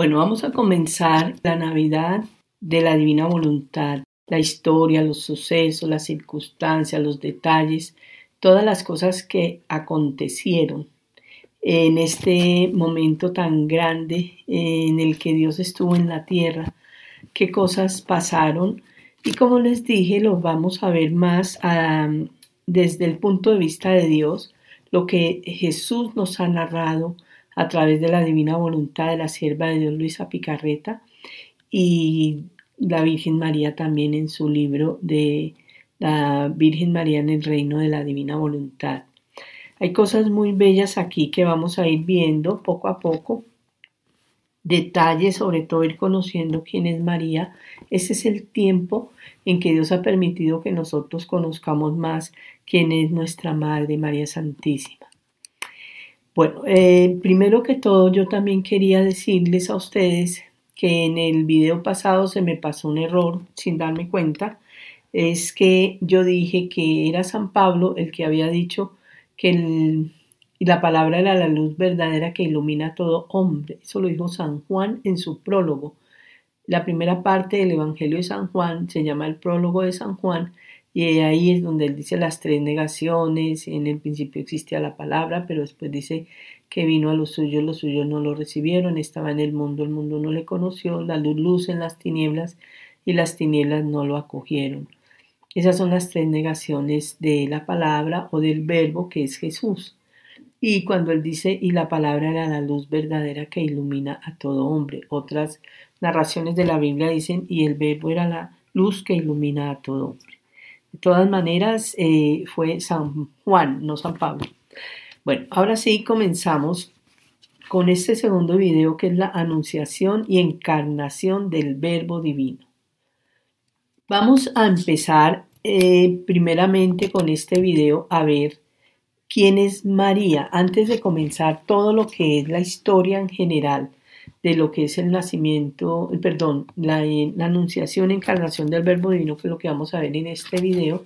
Bueno, vamos a comenzar la Navidad de la Divina Voluntad, la historia, los sucesos, las circunstancias, los detalles, todas las cosas que acontecieron en este momento tan grande en el que Dios estuvo en la tierra, qué cosas pasaron. Y como les dije, los vamos a ver más desde el punto de vista de Dios, lo que Jesús nos ha narrado a través de la divina voluntad de la sierva de Dios Luisa Picarreta y la Virgen María también en su libro de la Virgen María en el reino de la divina voluntad. Hay cosas muy bellas aquí que vamos a ir viendo poco a poco. Detalles, sobre todo ir conociendo quién es María. Ese es el tiempo en que Dios ha permitido que nosotros conozcamos más quién es nuestra Madre María Santísima. Bueno, eh, primero que todo yo también quería decirles a ustedes que en el video pasado se me pasó un error sin darme cuenta, es que yo dije que era San Pablo el que había dicho que la palabra era la luz verdadera que ilumina a todo hombre. Eso lo dijo San Juan en su prólogo. La primera parte del Evangelio de San Juan se llama el prólogo de San Juan y ahí es donde él dice las tres negaciones. En el principio existía la palabra, pero después dice que vino a los suyos, los suyos no lo recibieron, estaba en el mundo, el mundo no le conoció, la luz en las tinieblas y las tinieblas no lo acogieron. Esas son las tres negaciones de la palabra o del verbo que es Jesús. Y cuando él dice, y la palabra era la luz verdadera que ilumina a todo hombre. Otras narraciones de la Biblia dicen, y el verbo era la luz que ilumina a todo hombre. De todas maneras, eh, fue San Juan, no San Pablo. Bueno, ahora sí comenzamos con este segundo video que es la anunciación y encarnación del verbo divino. Vamos a empezar eh, primeramente con este video a ver quién es María antes de comenzar todo lo que es la historia en general de lo que es el nacimiento, perdón, la, la anunciación, encarnación del verbo divino, que es lo que vamos a ver en este video.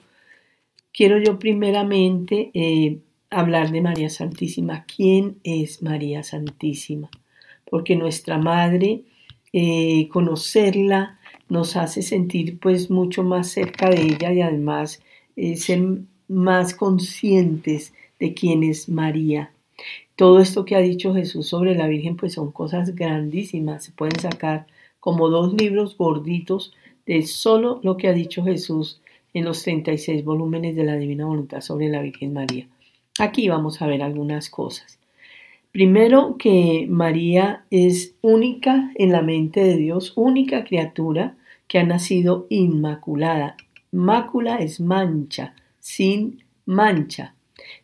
Quiero yo primeramente eh, hablar de María Santísima. ¿Quién es María Santísima? Porque nuestra Madre, eh, conocerla nos hace sentir pues mucho más cerca de ella y además eh, ser más conscientes de quién es María. Todo esto que ha dicho Jesús sobre la Virgen pues son cosas grandísimas. Se pueden sacar como dos libros gorditos de solo lo que ha dicho Jesús en los 36 volúmenes de la Divina Voluntad sobre la Virgen María. Aquí vamos a ver algunas cosas. Primero que María es única en la mente de Dios, única criatura que ha nacido inmaculada. Mácula es mancha, sin mancha.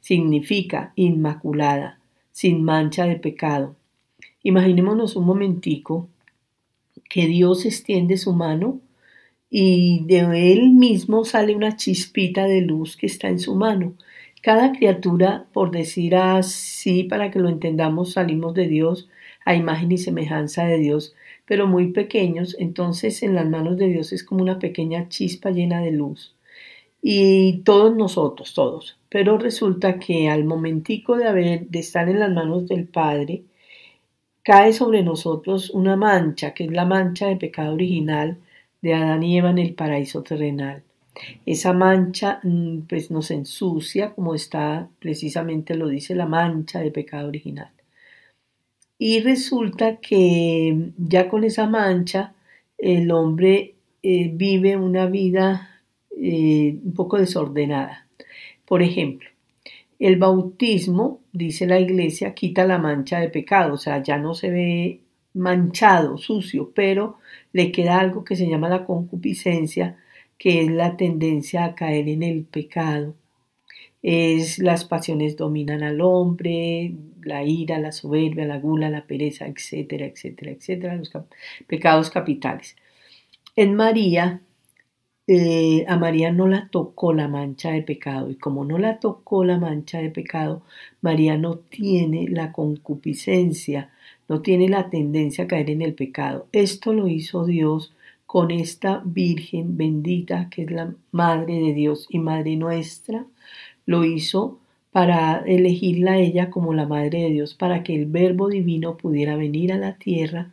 Significa inmaculada, sin mancha de pecado. Imaginémonos un momentico que Dios extiende su mano y de él mismo sale una chispita de luz que está en su mano cada criatura, por decir así, para que lo entendamos, salimos de Dios a imagen y semejanza de Dios, pero muy pequeños, entonces en las manos de Dios es como una pequeña chispa llena de luz. Y todos nosotros, todos. Pero resulta que al momentico de, haber, de estar en las manos del Padre, cae sobre nosotros una mancha, que es la mancha de pecado original de Adán y Eva en el paraíso terrenal. Esa mancha mm, pues nos ensucia, como está precisamente lo dice la mancha de pecado original. Y resulta que ya con esa mancha el hombre eh, vive una vida eh, un poco desordenada. Por ejemplo, el bautismo, dice la iglesia, quita la mancha de pecado, o sea, ya no se ve manchado, sucio, pero le queda algo que se llama la concupiscencia, que es la tendencia a caer en el pecado. Es las pasiones dominan al hombre, la ira, la soberbia, la gula, la pereza, etcétera, etcétera, etcétera, los pecados capitales. En María, eh, a María no la tocó la mancha de pecado y como no la tocó la mancha de pecado, María no tiene la concupiscencia, no tiene la tendencia a caer en el pecado. Esto lo hizo Dios con esta Virgen bendita que es la Madre de Dios y Madre nuestra, lo hizo para elegirla a ella como la Madre de Dios, para que el Verbo Divino pudiera venir a la tierra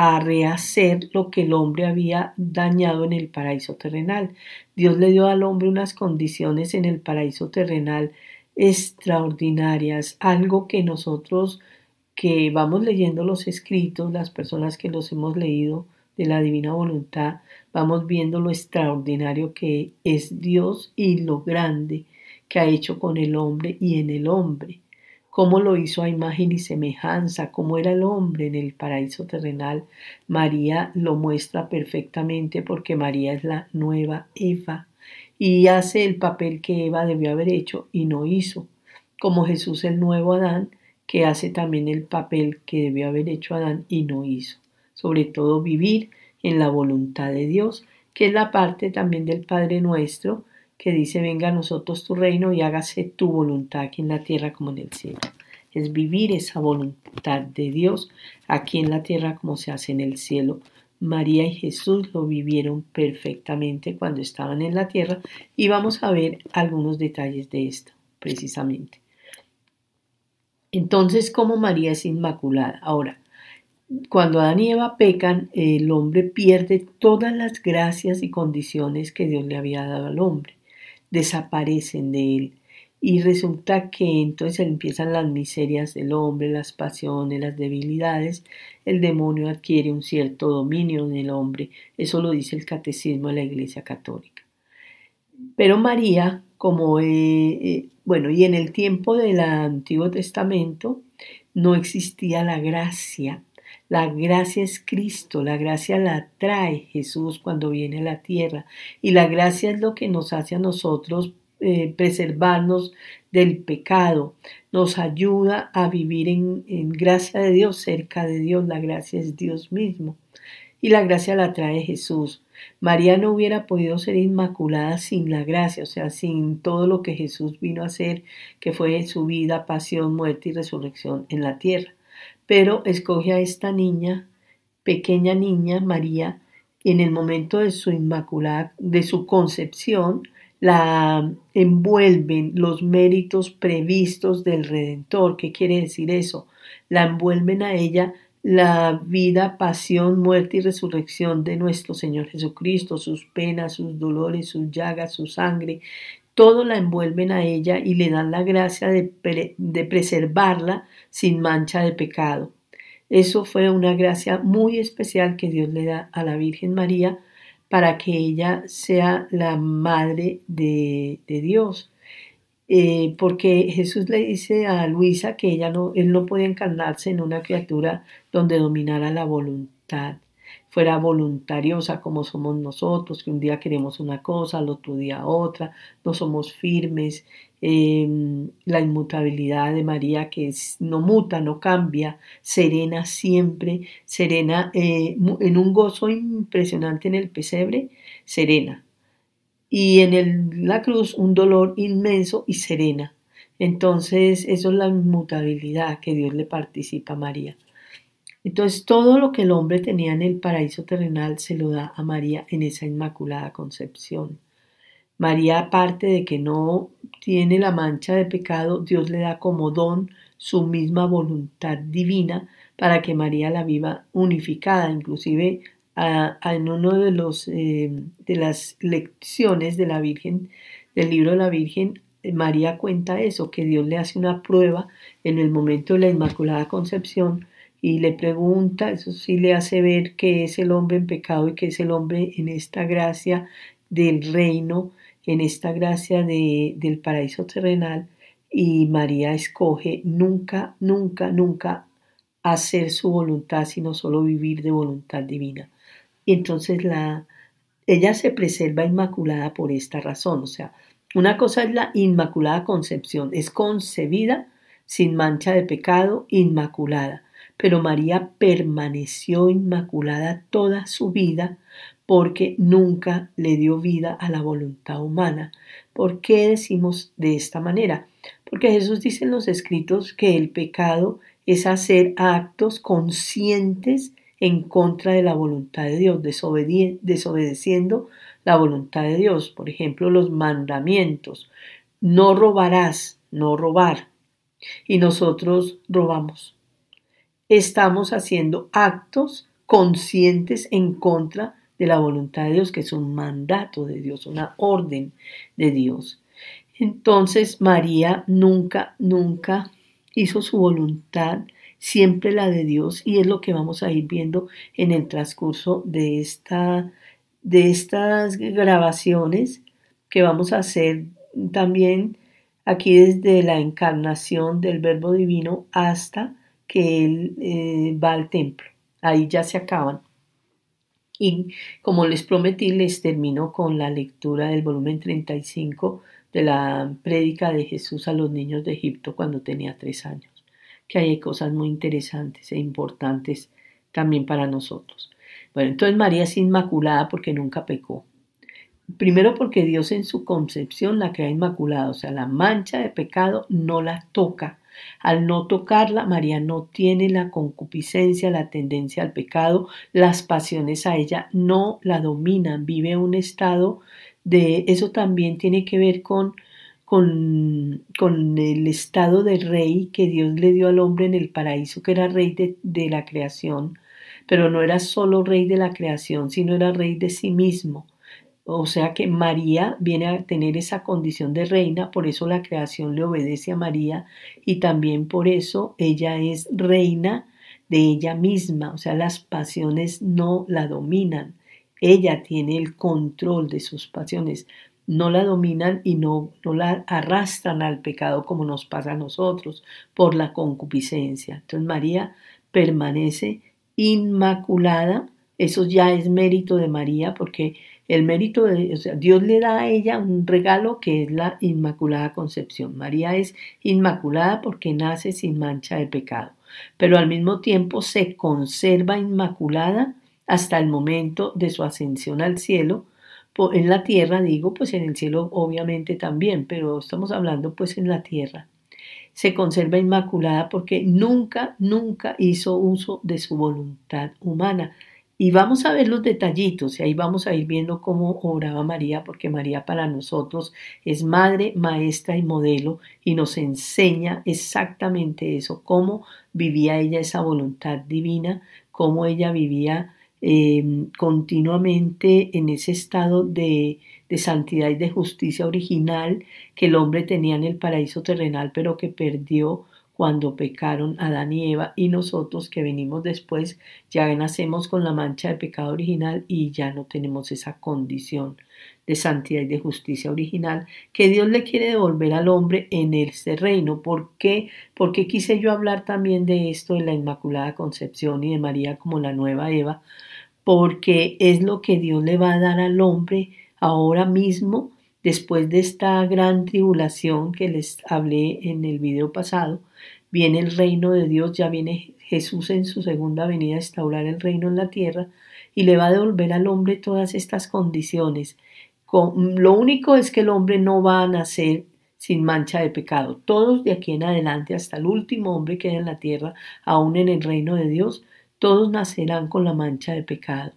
a rehacer lo que el hombre había dañado en el paraíso terrenal. Dios le dio al hombre unas condiciones en el paraíso terrenal extraordinarias, algo que nosotros que vamos leyendo los escritos, las personas que los hemos leído de la divina voluntad, vamos viendo lo extraordinario que es Dios y lo grande que ha hecho con el hombre y en el hombre, cómo lo hizo a imagen y semejanza, cómo era el hombre en el paraíso terrenal. María lo muestra perfectamente porque María es la nueva Eva y hace el papel que Eva debió haber hecho y no hizo, como Jesús el nuevo Adán, que hace también el papel que debió haber hecho Adán y no hizo. Sobre todo vivir en la voluntad de Dios, que es la parte también del Padre nuestro, que dice venga a nosotros tu reino y hágase tu voluntad aquí en la tierra como en el cielo. Es vivir esa voluntad de Dios aquí en la tierra como se hace en el cielo. María y Jesús lo vivieron perfectamente cuando estaban en la tierra y vamos a ver algunos detalles de esto precisamente. Entonces, ¿cómo María es inmaculada? Ahora, cuando Adán y Eva pecan, el hombre pierde todas las gracias y condiciones que Dios le había dado al hombre. Desaparecen de él. Y resulta que entonces empiezan las miserias del hombre, las pasiones, las debilidades. El demonio adquiere un cierto dominio en el hombre. Eso lo dice el catecismo de la Iglesia Católica. Pero María, como, eh, eh, bueno, y en el tiempo del Antiguo Testamento no existía la gracia. La gracia es Cristo, la gracia la trae Jesús cuando viene a la tierra y la gracia es lo que nos hace a nosotros eh, preservarnos del pecado, nos ayuda a vivir en, en gracia de Dios, cerca de Dios, la gracia es Dios mismo y la gracia la trae Jesús. María no hubiera podido ser inmaculada sin la gracia, o sea, sin todo lo que Jesús vino a hacer, que fue su vida, pasión, muerte y resurrección en la tierra. Pero escoge a esta niña, pequeña niña, María, en el momento de su inmaculada, de su concepción, la envuelven los méritos previstos del Redentor. ¿Qué quiere decir eso? La envuelven a ella la vida, pasión, muerte y resurrección de nuestro Señor Jesucristo, sus penas, sus dolores, sus llagas, su sangre, todo la envuelven a ella y le dan la gracia de, preservarla sin mancha de pecado. Eso fue una gracia muy especial que Dios le da a la Virgen María para que ella sea la madre de, de Dios. Eh, porque Jesús le dice a Luisa que ella no, él no puede encarnarse en una criatura donde dominara la voluntad, fuera voluntariosa como somos nosotros, que un día queremos una cosa, al otro día otra, no somos firmes, em, la inmutabilidad de María que no muta, no cambia, serena siempre, serena eh, en un gozo impresionante en el pesebre, serena, y en la cruz un dolor inmenso y serena. Entonces, eso es la inmutabilidad que Dios le participa a María. Entonces, todo lo que el hombre tenía en el paraíso terrenal se lo da a María en esa inmaculada concepción. María, aparte de que no tiene la mancha de pecado, Dios le da como don su misma voluntad divina para que María la viva unificada, inclusive en uno de los eh, de las lecciones de la Virgen del libro de la Virgen María cuenta eso que Dios le hace una prueba en el momento de la Inmaculada Concepción y le pregunta eso sí le hace ver que es el hombre en pecado y que es el hombre en esta gracia del reino en esta gracia de, del paraíso terrenal y María escoge nunca nunca nunca hacer su voluntad sino solo vivir de voluntad divina y entonces la, ella se preserva inmaculada por esta razón. O sea, una cosa es la inmaculada concepción, es concebida sin mancha de pecado, inmaculada. Pero María permaneció inmaculada toda su vida porque nunca le dio vida a la voluntad humana. ¿Por qué decimos de esta manera? Porque Jesús dice en los escritos que el pecado es hacer actos conscientes en contra de la voluntad de Dios, desobedeciendo la voluntad de Dios. Por ejemplo, los mandamientos. No robarás, no robar. Y nosotros robamos. Estamos haciendo actos conscientes en contra de la voluntad de Dios, que es un mandato de Dios, una orden de Dios. Entonces María nunca, nunca hizo su voluntad, siempre la de Dios, y es lo que vamos a ir viendo en el transcurso de, esta, de estas grabaciones que vamos a hacer también aquí desde la encarnación del Verbo Divino hasta que Él eh, va al templo. Ahí ya se acaban. Y como les prometí, les termino con la lectura del volumen 35 de la prédica de Jesús a los niños de Egipto cuando tenía tres años, que hay cosas muy interesantes e importantes también para nosotros. Bueno, entonces María es inmaculada porque nunca pecó. Primero porque Dios en su concepción la crea inmaculada, o sea, la mancha de pecado no la toca. Al no tocarla, María no tiene la concupiscencia, la tendencia al pecado, las pasiones a ella no la dominan, vive un estado de eso también tiene que ver con, con, con, el estado de rey que Dios le dio al hombre en el paraíso, que era rey de, de la creación, pero no era solo rey de la creación, sino era rey de sí mismo. O sea que María viene a tener esa condición de reina, por eso la creación le obedece a María y también por eso ella es reina de ella misma, o sea, las pasiones no la dominan. Ella tiene el control de sus pasiones, no la dominan y no, no la arrastran al pecado como nos pasa a nosotros por la concupiscencia. Entonces María permanece inmaculada, eso ya es mérito de María porque el mérito de o sea, Dios le da a ella un regalo que es la inmaculada concepción. María es inmaculada porque nace sin mancha de pecado, pero al mismo tiempo se conserva inmaculada hasta el momento de su ascensión al cielo. En la tierra, digo, pues en el cielo obviamente también, pero estamos hablando pues en la tierra. Se conserva inmaculada porque nunca, nunca hizo uso de su voluntad humana. Y vamos a ver los detallitos y ahí vamos a ir viendo cómo oraba María, porque María para nosotros es madre, maestra y modelo y nos enseña exactamente eso, cómo vivía ella esa voluntad divina, cómo ella vivía Em, continuamente en ese estado de, de santidad y de justicia original que el hombre tenía en el paraíso terrenal, pero que perdió cuando pecaron Adán y Eva y nosotros que venimos después ya nacemos con la mancha de pecado original y ya no tenemos esa condición de santidad y de justicia original que Dios le quiere devolver al hombre en este reino. ¿Por qué? Porque quise yo hablar también de esto de la Inmaculada Concepción y de María como la nueva Eva, porque es lo que Dios le va a dar al hombre ahora mismo, después de esta gran tribulación que les hablé en el video pasado. Viene el reino de Dios, ya viene Jesús en su segunda venida a instaurar el reino en la tierra y le va a devolver al hombre todas estas condiciones. lo único es que el hombre no va a nacer sin mancha de pecado. Todos de aquí en adelante, hasta el último hombre que hay en la tierra, aún en el reino de Dios, todos nacerán con la mancha de pecado,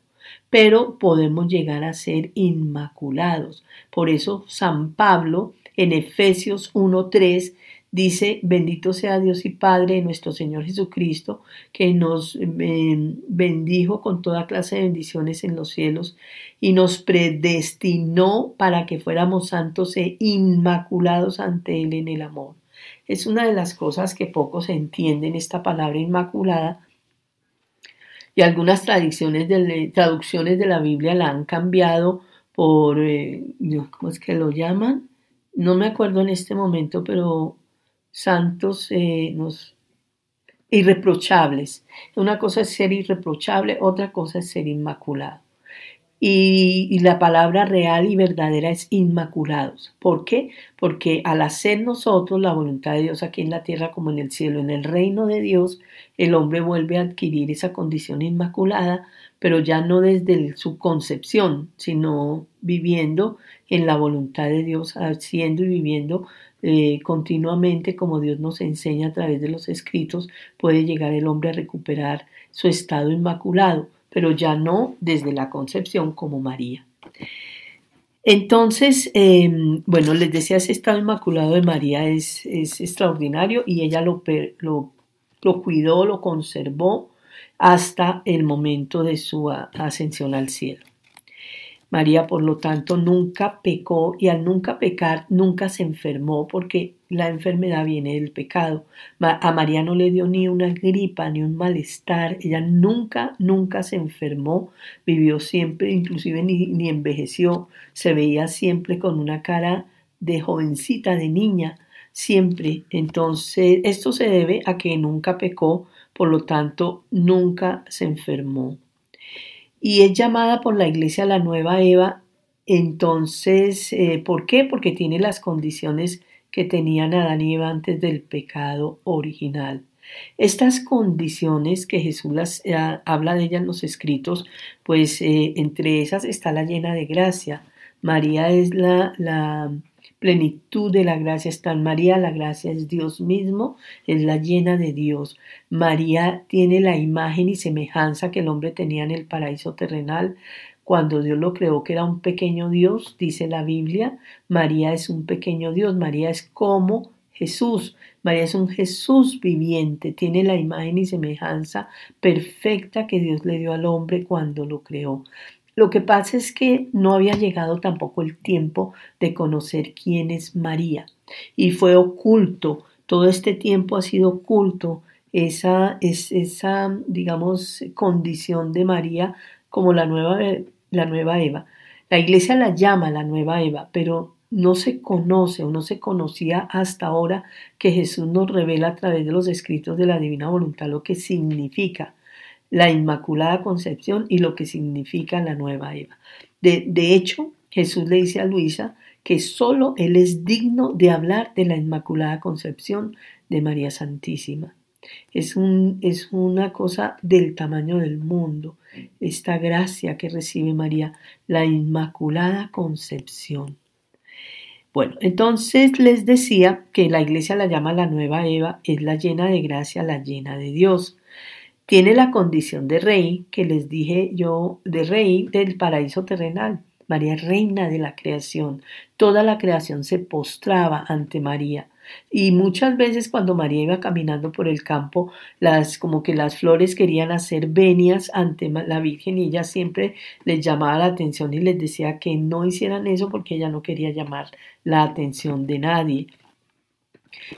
pero podemos llegar a ser inmaculados. Por eso San Pablo en Efesios 1.3 dice, bendito sea Dios y Padre de nuestro Señor Jesucristo, que nos eh, bendijo con toda clase de bendiciones en los cielos y nos predestinó para que fuéramos santos e inmaculados ante Él en el amor. Es una de las cosas que pocos entienden esta palabra inmaculada, y algunas traducciones de, traducciones de la Biblia la han cambiado por, eh, ¿cómo es que lo llaman? No me acuerdo en este momento, pero santos eh, irreprochables. Una cosa es ser irreprochable, otra cosa es ser inmaculado. Y, la palabra real y verdadera es inmaculados. ¿Por qué? Porque al hacer nosotros la voluntad de Dios aquí en la tierra como en el cielo, en el reino de Dios, el hombre vuelve a adquirir esa condición inmaculada, pero ya no desde su concepción, sino viviendo en la voluntad de Dios, haciendo y viviendo eh, continuamente como Dios nos enseña a través de los escritos, puede llegar el hombre a recuperar su estado inmaculado pero ya no desde la concepción como María. Entonces, em, bueno, les decía, ese estado inmaculado de María es, extraordinario y ella lo, lo, lo, cuidó, lo conservó hasta el momento de su ascensión al cielo. María, por lo tanto, nunca pecó y al nunca pecar, nunca se enfermó porque la enfermedad viene del pecado. A María no le dio ni una gripa ni un malestar. Ella nunca, nunca se enfermó. Vivió siempre, inclusive ni, ni envejeció. Se veía siempre con una cara de jovencita, de niña, siempre. Entonces, esto se debe a que nunca pecó, por lo tanto, nunca se enfermó y es llamada por la iglesia la nueva Eva. Entonces, eh, ¿por qué? Porque tiene las condiciones que tenían Adán y Eva antes del pecado original. Estas condiciones que Jesús eh, habla de ellas en los escritos, pues eh, entre esas está la llena de gracia. María es la, la plenitud de la gracia está en María, la gracia es Dios mismo, es la llena de Dios. María tiene la imagen y semejanza que el hombre tenía en el paraíso terrenal. Cuando Dios lo creó, que era un pequeño Dios, dice la Biblia, María es un pequeño Dios, María es como Jesús. María es un Jesús viviente, tiene la imagen y semejanza perfecta que Dios le dio al hombre cuando lo creó. Lo que pasa es que no había llegado tampoco el tiempo de conocer quién es María. Y fue oculto, todo este tiempo ha sido oculto esa, es, esa digamos, condición de María como la nueva, la nueva Eva. La iglesia la llama la nueva Eva, pero no se conoce o no se conocía hasta ahora que Jesús nos revela a través de los escritos de la divina voluntad lo que significa la Inmaculada Concepción y lo que significa la nueva Eva. De, de hecho, Jesús le dice a Luisa que solo Él es digno de hablar de la Inmaculada Concepción de María Santísima. Es, un, es una cosa del tamaño del mundo, esta gracia que recibe María, la Inmaculada Concepción. Bueno, entonces les decía que la iglesia la llama la nueva Eva, es la llena de gracia, la llena de Dios. Tiene la condición de rey, que les dije yo, de rey del paraíso terrenal. María reina de la creación. Toda la creación se postraba ante María. Y muchas veces cuando María iba caminando por el campo, las como que las flores querían hacer venias ante la Virgen y ella siempre les llamaba la atención y les decía que no hicieran eso porque ella no quería llamar la atención de nadie.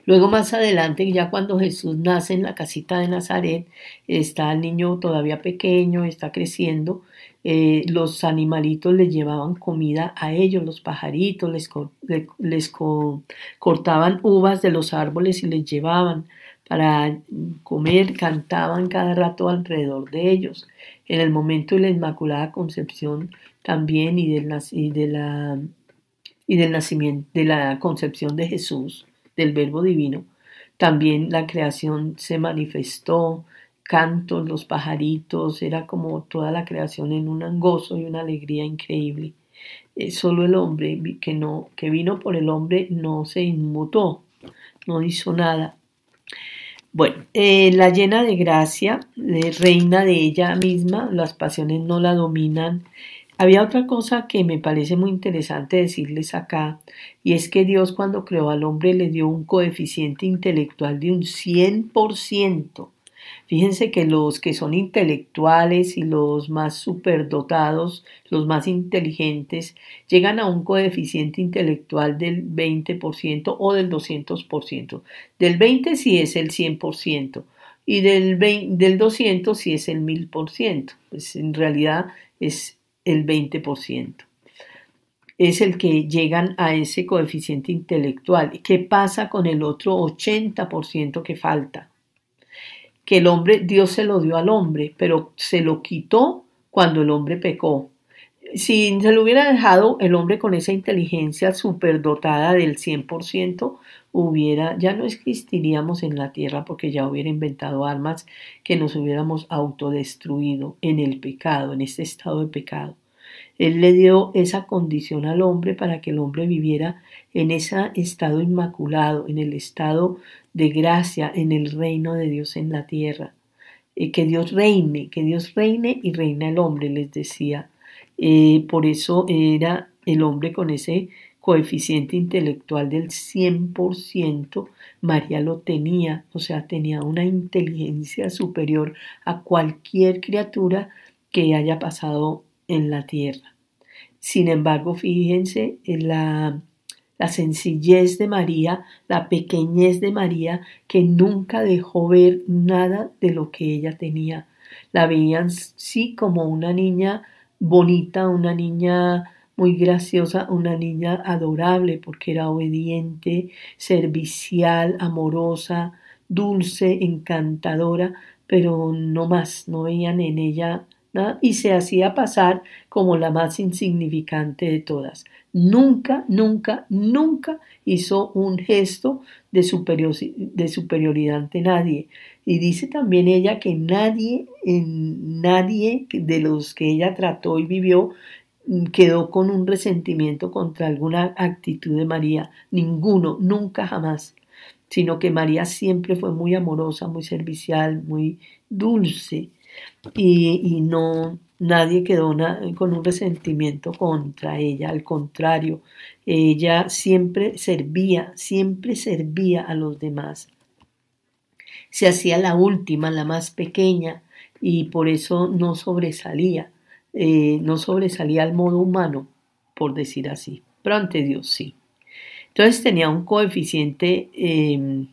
Luego más adelante, ya cuando Jesús nace en la casita de Nazaret, está el niño todavía pequeño, está creciendo, eh, los animalitos le llevaban comida a ellos, los pajaritos les, les cortaban uvas de los árboles y les llevaban para comer, cantaban cada rato alrededor de ellos. En el momento de la Inmaculada Concepción también y y del nacimiento, de la concepción de Jesús, del Verbo Divino, también la creación se manifestó, cantos, los pajaritos, era como toda la creación en un gozo y una alegría increíble. Eh, solo el hombre que, no, que vino por el hombre no se inmutó, no hizo nada. Bueno, eh, la llena de gracia, reina de ella misma, las pasiones no la dominan, había otra cosa que me parece muy interesante decirles acá, y es que Dios cuando creó al hombre le dio un coeficiente intelectual de un 100%. Fíjense que los que son intelectuales y los más superdotados, los más inteligentes, llegan a un coeficiente intelectual del 20% o del 200%. Del 20 si es el 100% y del, 20, del 200 si es el 1000%. Pues en realidad es el 20%. Es el que llegan a ese coeficiente intelectual. ¿Qué pasa con el otro 80% que falta? Que el hombre, Dios se lo dio al hombre, pero se lo quitó cuando el hombre pecó. Si se lo hubiera dejado el hombre con esa inteligencia superdotada del 100%, hubiera, ya no existiríamos en la tierra porque ya hubiera inventado armas que nos hubiéramos autodestruido en el pecado, en este estado de pecado. Él le dio esa condición al hombre para que el hombre viviera en ese estado inmaculado, en el estado de gracia, en el reino de Dios en la tierra. Eh, que Dios reine, que Dios reine y reina el hombre, les decía. Eh, por eso era el hombre con ese coeficiente intelectual del 100%, María lo tenía, o sea, tenía una inteligencia superior a cualquier criatura que haya pasado en la tierra. Sin embargo, fíjense en la, la sencillez de María, la pequeñez de María, que nunca dejó ver nada de lo que ella tenía. La veían sí como una niña bonita, una niña muy graciosa, una niña adorable porque era obediente, servicial, amorosa, dulce, encantadora, pero no más, no veían en ella nada y se hacía pasar como la más insignificante de todas. Nunca, nunca, nunca hizo un gesto de, de superioridad ante nadie. Y dice también ella que nadie, nadie de los que ella trató y vivió Mm, quedó con un resentimiento contra alguna actitud de María, ninguno, nunca jamás, sino que María siempre fue muy amorosa, muy servicial, muy dulce. Y, no nadie quedó con un resentimiento contra ella, al contrario, ella siempre servía, siempre servía a los demás. Se hacía la última, la más pequeña, y por eso no sobresalía eh, no sobresalía al modo humano, por decir así, pero ante Dios sí. Entonces tenía un coeficiente em,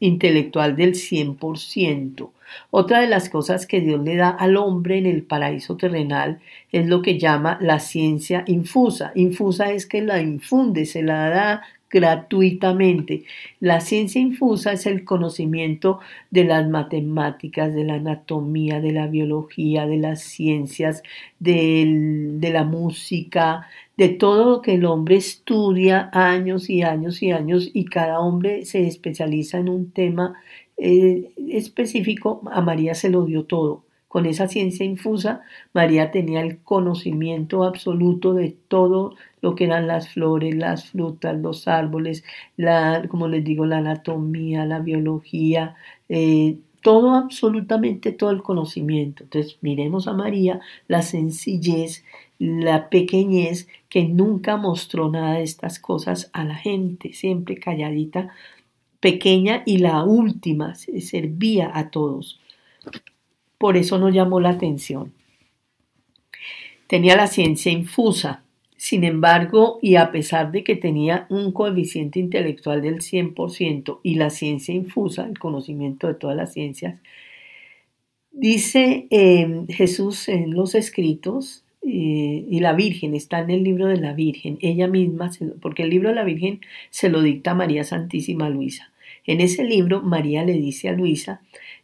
intelectual del 100%. Otra de las cosas que Dios le da al hombre en el paraíso terrenal es lo que llama la ciencia infusa. Infusa es que la infunde, se la da gratuitamente. La ciencia infusa es el conocimiento de las matemáticas, de la anatomía, de la biología, de las ciencias, de la música, de todo lo que el hombre estudia años y años y años y cada hombre se especializa en un tema eh, específico. A María se lo dio todo. Con esa ciencia infusa, María tenía el conocimiento absoluto de todo lo que eran las flores, las frutas, los árboles, la, como les digo, la anatomía, la biología, eh, todo, absolutamente todo el conocimiento. Entonces, miremos a María, la sencillez, la pequeñez, que nunca mostró nada de estas cosas a la gente, siempre calladita, pequeña y la última, servía a todos. Por eso no llamó la atención. Tenía la ciencia infusa, sin embargo, y a pesar de que tenía un coeficiente intelectual del 100% y la ciencia infusa, el conocimiento de todas las ciencias, dice em, Jesús en los escritos, eh, y la Virgen está en el libro de la Virgen, ella misma, porque el libro de la Virgen se lo dicta María Santísima Luisa. En ese libro, María le dice a Luisa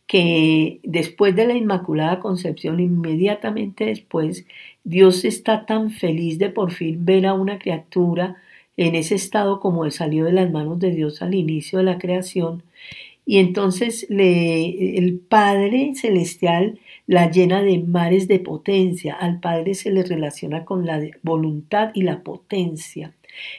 que después de la Inmaculada Concepción, inmediatamente después, Dios está tan feliz de por fin ver a una criatura en ese estado como salió de las manos de Dios al inicio de la creación. Y entonces el Padre Celestial la llena de mares de potencia. Al Padre se le relaciona con la voluntad y la potencia.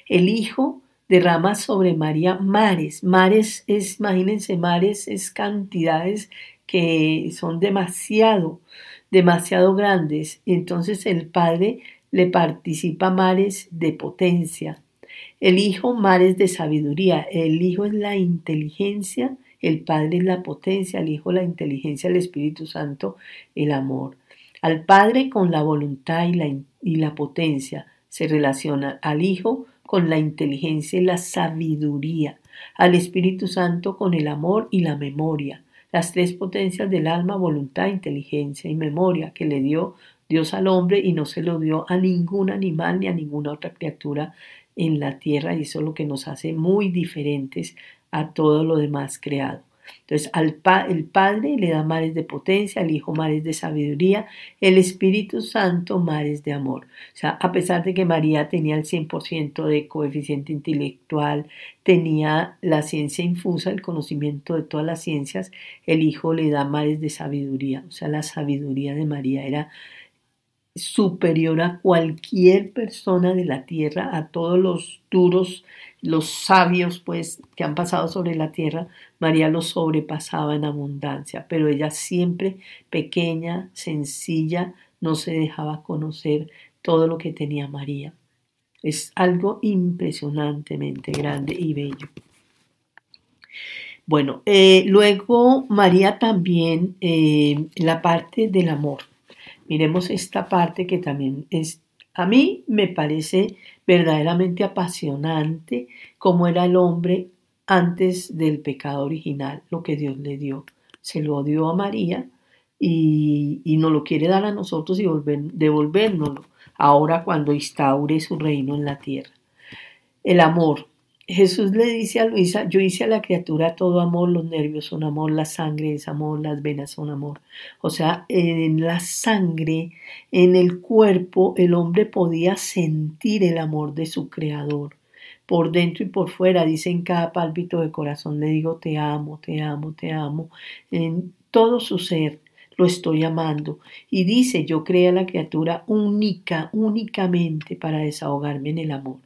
El Hijo derrama sobre María mares. Mares es, imagínense, mares es cantidades que son demasiado, demasiado grandes. Entonces el Padre le participa mares de potencia. El Hijo mares de sabiduría. El Hijo es la inteligencia, el Padre es la potencia, el Hijo la inteligencia, el Espíritu Santo el amor. Al Padre con la voluntad y la, y la potencia se relaciona. Al Hijo con la inteligencia y la sabiduría, al Espíritu Santo con el amor y la memoria, las tres potencias del alma, voluntad, inteligencia y memoria que le dio Dios al hombre y no se lo dio a ningún animal ni a ninguna otra criatura en la tierra y eso es lo que nos hace muy diferentes a todo lo demás creado. Entonces, al el Padre le da mares de potencia, al Hijo mares de sabiduría, el Espíritu Santo mares de amor. O sea, a pesar de que María tenía el 100% de coeficiente intelectual, tenía la ciencia infusa, el conocimiento de todas las ciencias, el Hijo le da mares de sabiduría. O sea, la sabiduría de María era superior a cualquier persona de la tierra, a todos los duros, los sabios pues que han pasado sobre la tierra, María los sobrepasaba en abundancia, pero ella siempre pequeña, sencilla, no se dejaba conocer todo lo que tenía María. Es algo impresionantemente grande y bello. Bueno, eh, luego María también, eh, la parte del amor. Miremos esta parte que también es, a mí me parece verdaderamente apasionante cómo era el hombre antes del pecado original, lo que Dios le dio. Se lo dio a María y, y nos lo quiere dar a nosotros y volver, devolvérnoslo ahora cuando instaure su reino en la tierra. El amor. Jesús le dice a Luisa, yo hice a la criatura todo amor, los nervios son amor, la sangre es amor, las venas son amor. O sea, en la sangre, en el cuerpo, el hombre podía sentir el amor de su creador. Por dentro y por fuera, dice en cada pálpito de corazón, le digo, te amo, te amo, te amo. En todo su ser, lo estoy amando. Y dice, yo creé a la criatura única, únicamente para desahogarme en el amor.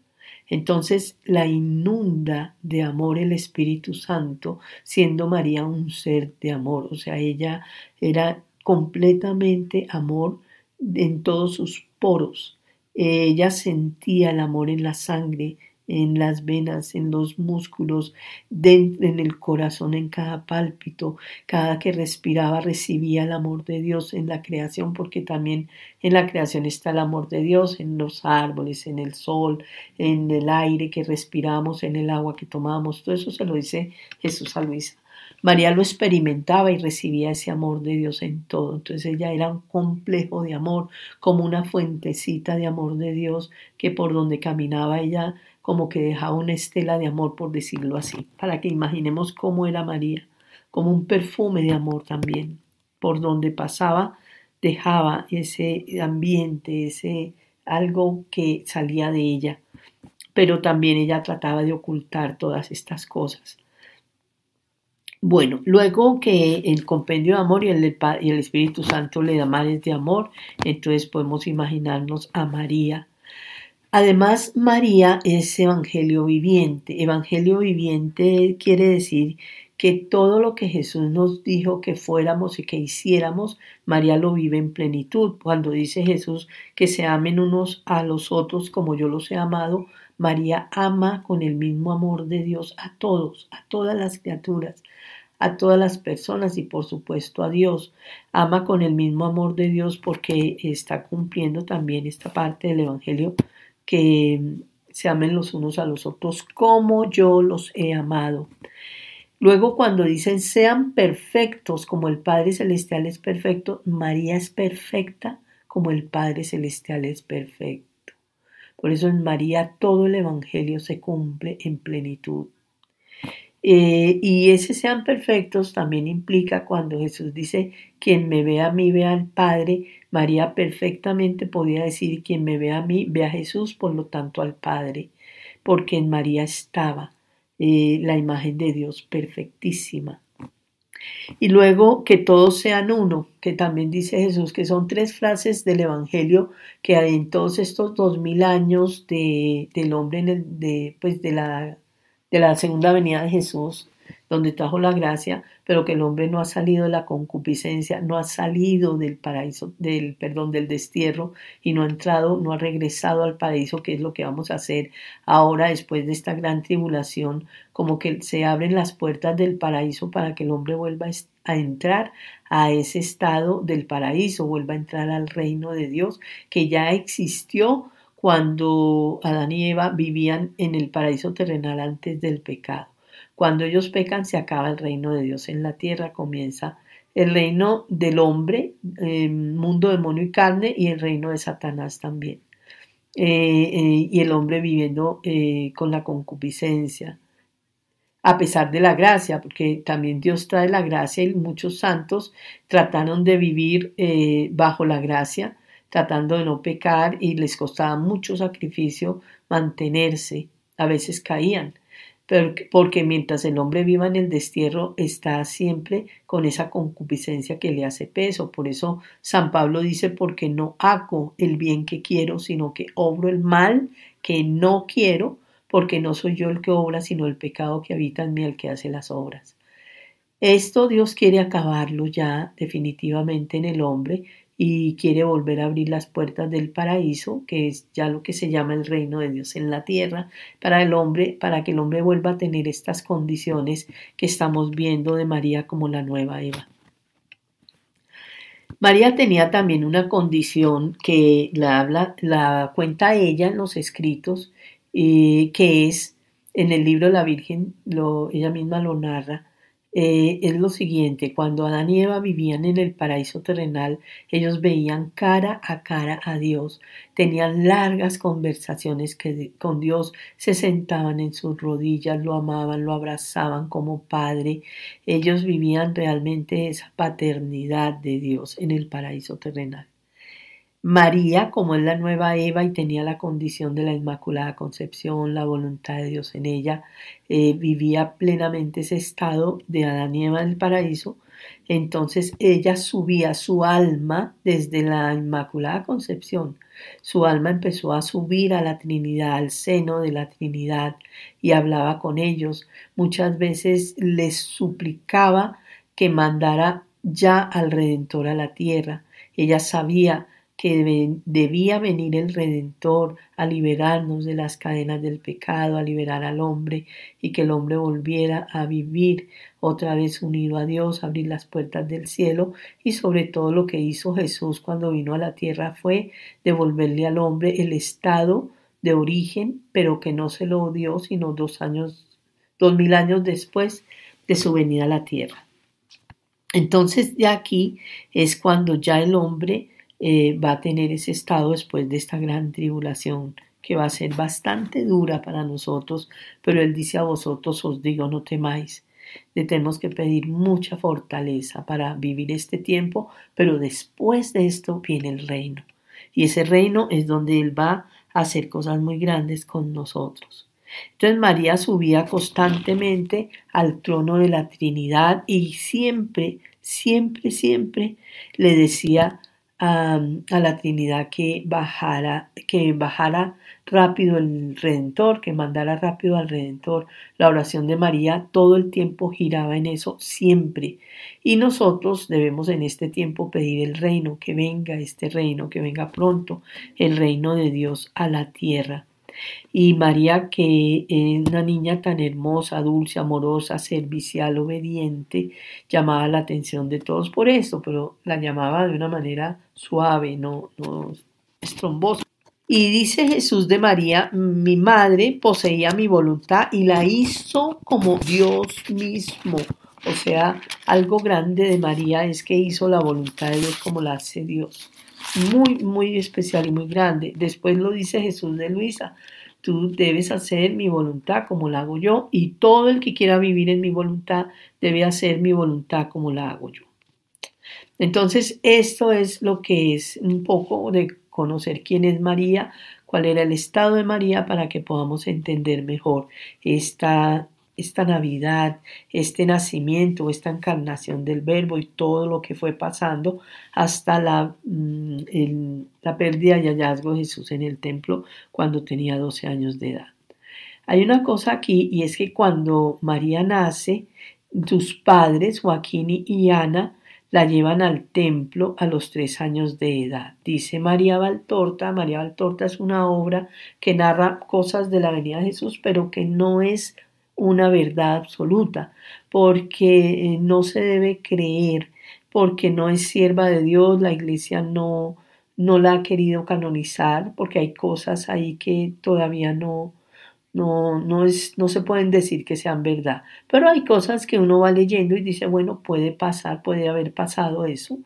Entonces la inunda de amor el Espíritu Santo, siendo María un ser de amor. O sea, ella era completamente amor en todos sus poros. Ella sentía el amor en la sangre, en las venas, en los músculos, en el corazón, en cada pálpito. Cada que respiraba recibía el amor de Dios en la creación, porque también en la creación está el amor de Dios, en los árboles, en el sol, en el aire que respiramos, en el agua que tomamos. Todo eso se lo dice Jesús a Luisa. María lo experimentaba y recibía ese amor de Dios en todo. Entonces ella era un complejo de amor, como una fuentecita de amor de Dios que por donde caminaba ella como que dejaba una estela de amor, por decirlo así, para que imaginemos cómo era María, como un perfume de amor también. Por donde pasaba dejaba ese ambiente, ese algo que salía de ella, pero también ella trataba de ocultar todas estas cosas. Bueno, luego que el compendio de amor y el, Espíritu Santo le da mares de amor, entonces podemos imaginarnos a María Además, María es evangelio viviente. Evangelio viviente quiere decir que todo lo que Jesús nos dijo que fuéramos y que hiciéramos, María lo vive en plenitud. Cuando dice Jesús que se amen unos a los otros como yo los he amado, María ama con el mismo amor de Dios a todos, a todas las criaturas, a todas las personas y por supuesto a Dios. Ama con el mismo amor de Dios porque está cumpliendo también esta parte del Evangelio que se amen los unos a los otros como yo los he amado. Luego cuando dicen sean perfectos como el Padre Celestial es perfecto, María es perfecta como el Padre Celestial es perfecto. Por eso en María todo el Evangelio se cumple en plenitud. Eh, y ese sean perfectos también implica cuando Jesús dice, quien me ve a mí ve al Padre, María perfectamente podía decir, quien me ve a mí ve a Jesús, por lo tanto al Padre, porque en María estaba eh, la imagen de Dios perfectísima. Y luego que todos sean uno, que también dice Jesús, que son tres frases del Evangelio que en todos estos dos mil años de, del hombre de, pues de la de la segunda venida de Jesús, donde trajo la gracia, pero que el hombre no ha salido de la concupiscencia, no ha salido del paraíso, del perdón, del destierro y no ha entrado, no ha regresado al paraíso, que es lo que vamos a hacer ahora después de esta gran tribulación, como que se abren las puertas del paraíso para que el hombre vuelva a entrar a ese estado del paraíso, vuelva a entrar al reino de Dios que ya existió cuando Adán y Eva vivían en el paraíso terrenal antes del pecado. Cuando ellos pecan se acaba el reino de Dios en la tierra, comienza el reino del hombre, eh, mundo, demonio y carne, y el reino de Satanás también. Eh, eh, y el hombre viviendo con la concupiscencia, a pesar de la gracia, porque también Dios trae la gracia y muchos santos trataron de vivir bajo la gracia, tratando de no pecar y les costaba mucho sacrificio mantenerse. A veces caían, porque mientras el hombre viva en el destierro está siempre con esa concupiscencia que le hace peso. Por eso San Pablo dice, porque no hago el bien que quiero, sino que obro el mal que no quiero, porque no soy yo el que obra, sino el pecado que habita en mí el que hace las obras. Esto Dios quiere acabarlo ya definitivamente en el hombre y quiere volver a abrir las puertas del paraíso, que es ya lo que se llama el reino de Dios en la tierra, para el hombre, para que el hombre vuelva a tener estas condiciones que estamos viendo de María como la nueva Eva. María tenía también una condición que la, cuenta ella en los escritos, eh, que es en el libro La Virgen, lo, ella misma lo narra, eh, es lo siguiente, cuando Adán y Eva vivían en el paraíso terrenal, ellos veían cara a cara a Dios, tenían largas conversaciones que, con Dios, se sentaban en sus rodillas, lo amaban, lo abrazaban como padre, ellos vivían realmente esa paternidad de Dios en el paraíso terrenal. María, como es la nueva Eva y tenía la condición de la Inmaculada Concepción, la voluntad de Dios en ella, eh, vivía plenamente ese estado de Adán y Eva en el paraíso, entonces ella subía su alma desde la Inmaculada Concepción. Su alma empezó a subir a la Trinidad, al seno de la Trinidad, y hablaba con ellos. Muchas veces les suplicaba que mandara ya al Redentor a la tierra. Ella sabía que debía venir el Redentor a liberarnos de las cadenas del pecado, a liberar al hombre y que el hombre volviera a vivir otra vez unido a Dios, abrir las puertas del cielo y sobre todo lo que hizo Jesús cuando vino a la tierra fue devolverle al hombre el estado de origen, pero que no se lo dio sino dos años, dos mil años después de su venida a la tierra. Entonces de aquí es cuando ya el hombre eh, va a tener ese estado después de esta gran tribulación que va a ser bastante dura para nosotros, pero Él dice a vosotros os digo no temáis. Le tenemos que pedir mucha fortaleza para vivir este tiempo, pero después de esto viene el reino. Y ese reino es donde Él va a hacer cosas muy grandes con nosotros. Entonces María subía constantemente al trono de la Trinidad y siempre, siempre, siempre le decía a, la Trinidad que bajara, que bajara rápido el Redentor, que mandara rápido al Redentor. La oración de María todo el tiempo giraba en eso, siempre. Y nosotros debemos en este tiempo pedir el reino, que venga este reino, que venga pronto el reino de Dios a la tierra. Y María, que es una niña tan hermosa, dulce, amorosa, servicial, obediente, llamaba la atención de todos por eso, pero la llamaba de una manera suave, no, no estrombosa. Y dice Jesús de María, mi madre poseía mi voluntad y la hizo como Dios mismo. O sea, algo grande de María es que hizo la voluntad de Dios como la hace Dios muy, muy especial y muy grande. Después lo dice Jesús de Luisa, tú debes hacer mi voluntad como la hago yo y todo el que quiera vivir en mi voluntad debe hacer mi voluntad como la hago yo. Entonces, esto es lo que es un poco de conocer quién es María, cuál era el estado de María para que podamos entender mejor esta esta Navidad, este nacimiento, esta encarnación del Verbo y todo lo que fue pasando hasta la, mm, la pérdida y hallazgo de Jesús en el templo cuando tenía 12 años de edad. Hay una cosa aquí y es que cuando María nace, sus padres, Joaquín y Ana, la llevan al templo a los tres años de edad. Dice María Valtorta, María Valtorta es una obra que narra cosas de la venida de Jesús, pero que no es una verdad absoluta, porque eh, no se debe creer, porque no es sierva de Dios, la iglesia no, no la ha querido canonizar, porque hay cosas ahí que todavía no, no, no, es, no se pueden decir que sean verdad. Pero hay cosas que uno va leyendo y dice, bueno, puede pasar, puede haber pasado eso.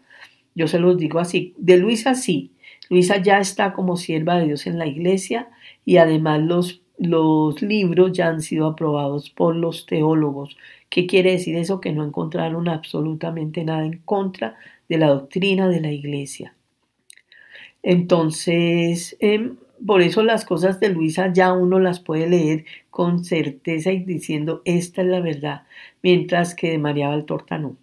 Yo se los digo así. De Luisa sí. Luisa ya está como sierva de Dios en la iglesia y además los los libros ya han sido aprobados por los teólogos. ¿Qué quiere decir eso? Que no encontraron absolutamente nada en contra de la doctrina de la Iglesia. Entonces, em, por eso las cosas de Luisa ya uno las puede leer con certeza y diciendo esta es la verdad, mientras que de María Valtorta no.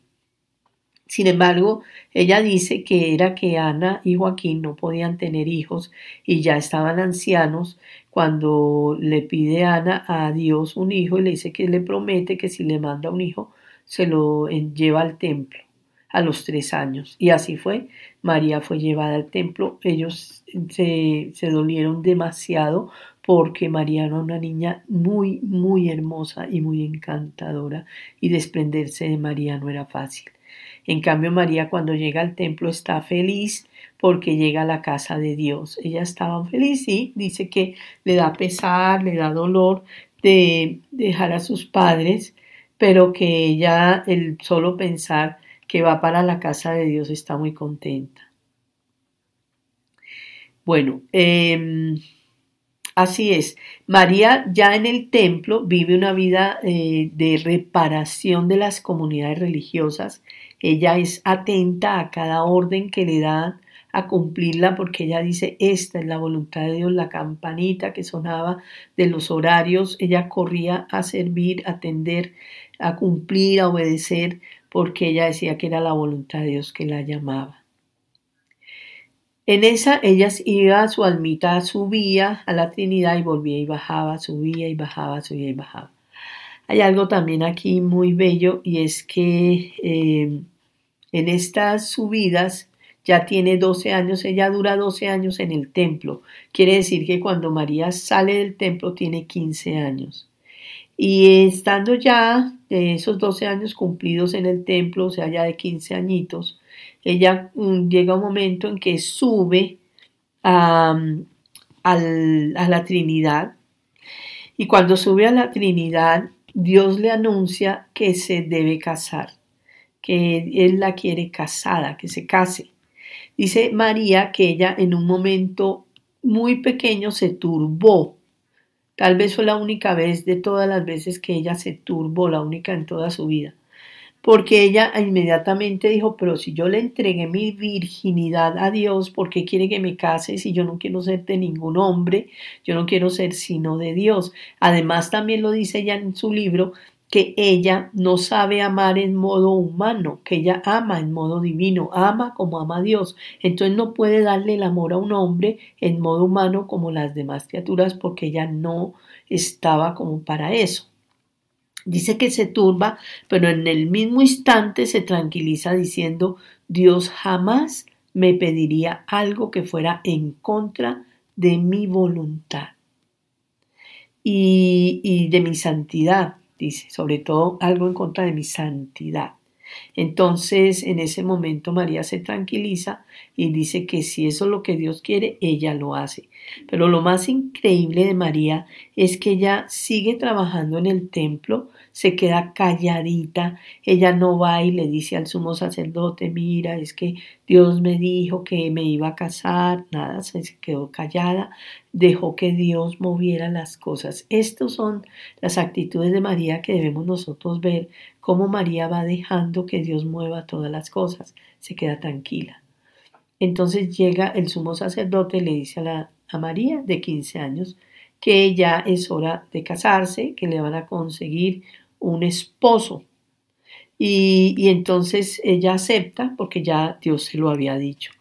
Sin embargo, ella dice que era que Ana y Joaquín no podían tener hijos y ya estaban ancianos cuando le pide Ana a Dios un hijo y le dice que le promete que si le manda un hijo se lo lleva al templo. a los tres años. Y así fue. María fue llevada al templo. Ellos se, se dolieron demasiado porque María era una niña muy, muy hermosa y muy encantadora y desprenderse de María no era fácil. En cambio, María cuando llega al templo está feliz porque llega a la casa de Dios. Ella estaba feliz, sí, dice que le da pesar, le da dolor de dejar a sus padres, pero que ella, el solo pensar que va para la casa de Dios, está muy contenta. Bueno, eh, Así es, María ya en el templo vive una vida eh, de reparación de las comunidades religiosas. Ella es atenta a cada orden que le dan a cumplirla porque ella dice, esta es la voluntad de Dios, la campanita que sonaba de los horarios, ella corría a servir, a atender, a cumplir, a obedecer, porque ella decía que era la voluntad de Dios que la llamaba. En esa ella iba, su almita subía a la Trinidad y volvía y bajaba, subía y bajaba, subía y bajaba. Hay algo también aquí muy bello y es que eh, en estas subidas ya tiene 12 años, ella dura 12 años en el templo. Quiere decir que cuando María sale del templo tiene 15 años. Y estando ya de esos 12 años cumplidos en el templo, o sea, ya de 15 añitos, ella mm, llega un momento en que sube a la Trinidad y cuando sube a la Trinidad, Dios le anuncia que se debe casar, que Él la quiere casada, que se case. Dice María que ella en un momento muy pequeño se turbó. Tal vez fue la única vez de todas las veces que ella se turbó, la única en toda su vida porque ella inmediatamente dijo, pero si yo le entregué mi virginidad a Dios, ¿por qué quiere que me case si yo no quiero ser de ningún hombre? Yo no quiero ser sino de Dios. Además, también lo dice ella en su libro, que ella no sabe amar en modo humano, que ella ama en modo divino, ama como ama a Dios. Entonces no puede darle el amor a un hombre en modo humano como las demás criaturas porque ella no estaba como para eso. Dice que se turba, pero en el mismo instante se tranquiliza diciendo, Dios jamás me pediría algo que fuera en contra de mi voluntad y, y de mi santidad, dice, sobre todo algo en contra de mi santidad. Entonces, en ese momento María se tranquiliza y dice que si eso es lo que Dios quiere, ella lo hace. Pero lo más increíble de María es que ella sigue trabajando en el templo, se queda calladita, ella no va y le dice al sumo sacerdote, mira, es que Dios me dijo que me iba a casar, nada, se quedó callada, dejó que Dios moviera las cosas. Estas son las actitudes de María que debemos nosotros ver, cómo María va dejando que Dios mueva todas las cosas, se queda tranquila. Entonces llega el sumo sacerdote y le dice a, la, a María de 15 años que ya es hora de casarse, que le van a conseguir un esposo. Y, entonces ella acepta porque ya Dios se lo había dicho.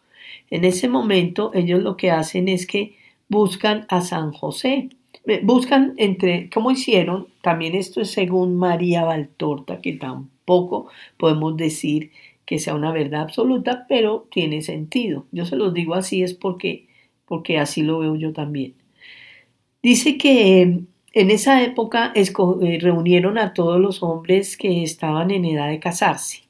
En ese momento ellos lo que hacen es que buscan a San José. Buscan entre, ¿cómo hicieron? También esto es según María Valtorta, que tampoco podemos decir que sea una verdad absoluta, pero tiene sentido. Yo se los digo así es porque, porque así lo veo yo también. Dice que en esa época eh, reunieron a todos los hombres que estaban en edad de casarse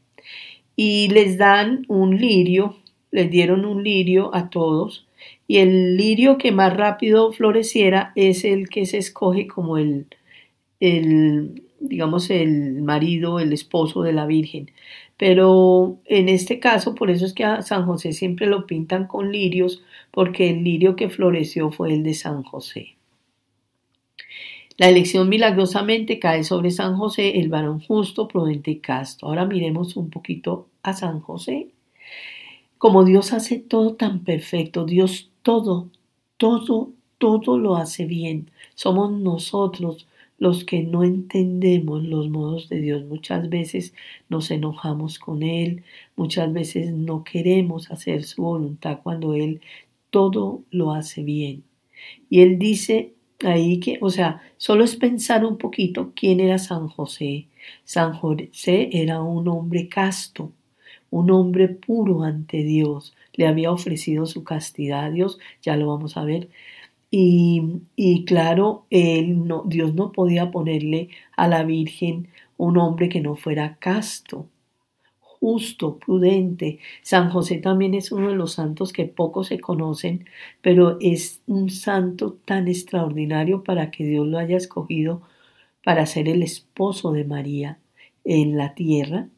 y les dan un lirio, les dieron un lirio a todos y el lirio que más rápido floreciera es el que se escoge como el, el digamos, el marido, el esposo de la Virgen. Pero en este caso, por eso es que a San José siempre lo pintan con lirios, porque el lirio que floreció fue el de San José. La elección milagrosamente cae sobre San José, el varón justo, prudente y casto. Ahora miremos un poquito a San José. Como Dios hace todo tan perfecto, Dios todo, todo, todo lo hace bien. Somos nosotros los que no entendemos los modos de Dios. Muchas veces nos enojamos con Él, muchas veces no queremos hacer su voluntad cuando Él todo lo hace bien. Y Él dice ahí que, o sea, solo es pensar un poquito quién era San José. San José era un hombre casto, un hombre puro ante Dios. Le había ofrecido su castidad a Dios, ya lo vamos a ver. Y, y claro, él no, Dios no podía ponerle a la Virgen un hombre que no fuera casto, justo, prudente. San José también es uno de los santos que poco se conocen, pero es un santo tan extraordinario para que Dios lo haya escogido para ser el esposo de María en la tierra,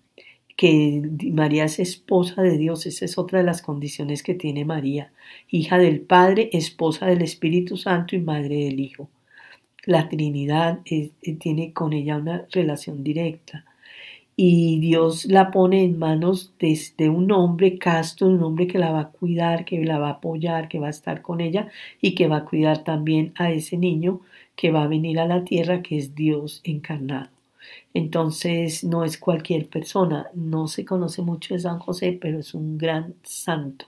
que María es esposa de Dios, esa es otra de las condiciones que tiene María, hija del Padre, esposa del Espíritu Santo y madre del Hijo. La Trinidad eh, tiene con ella una relación directa y Dios la pone en manos de, un hombre casto, un hombre que la va a cuidar, que la va a apoyar, que va a estar con ella y que va a cuidar también a ese niño que va a venir a la tierra, que es Dios encarnado. Entonces no es cualquier persona, no se conoce mucho de San José, pero es un gran santo,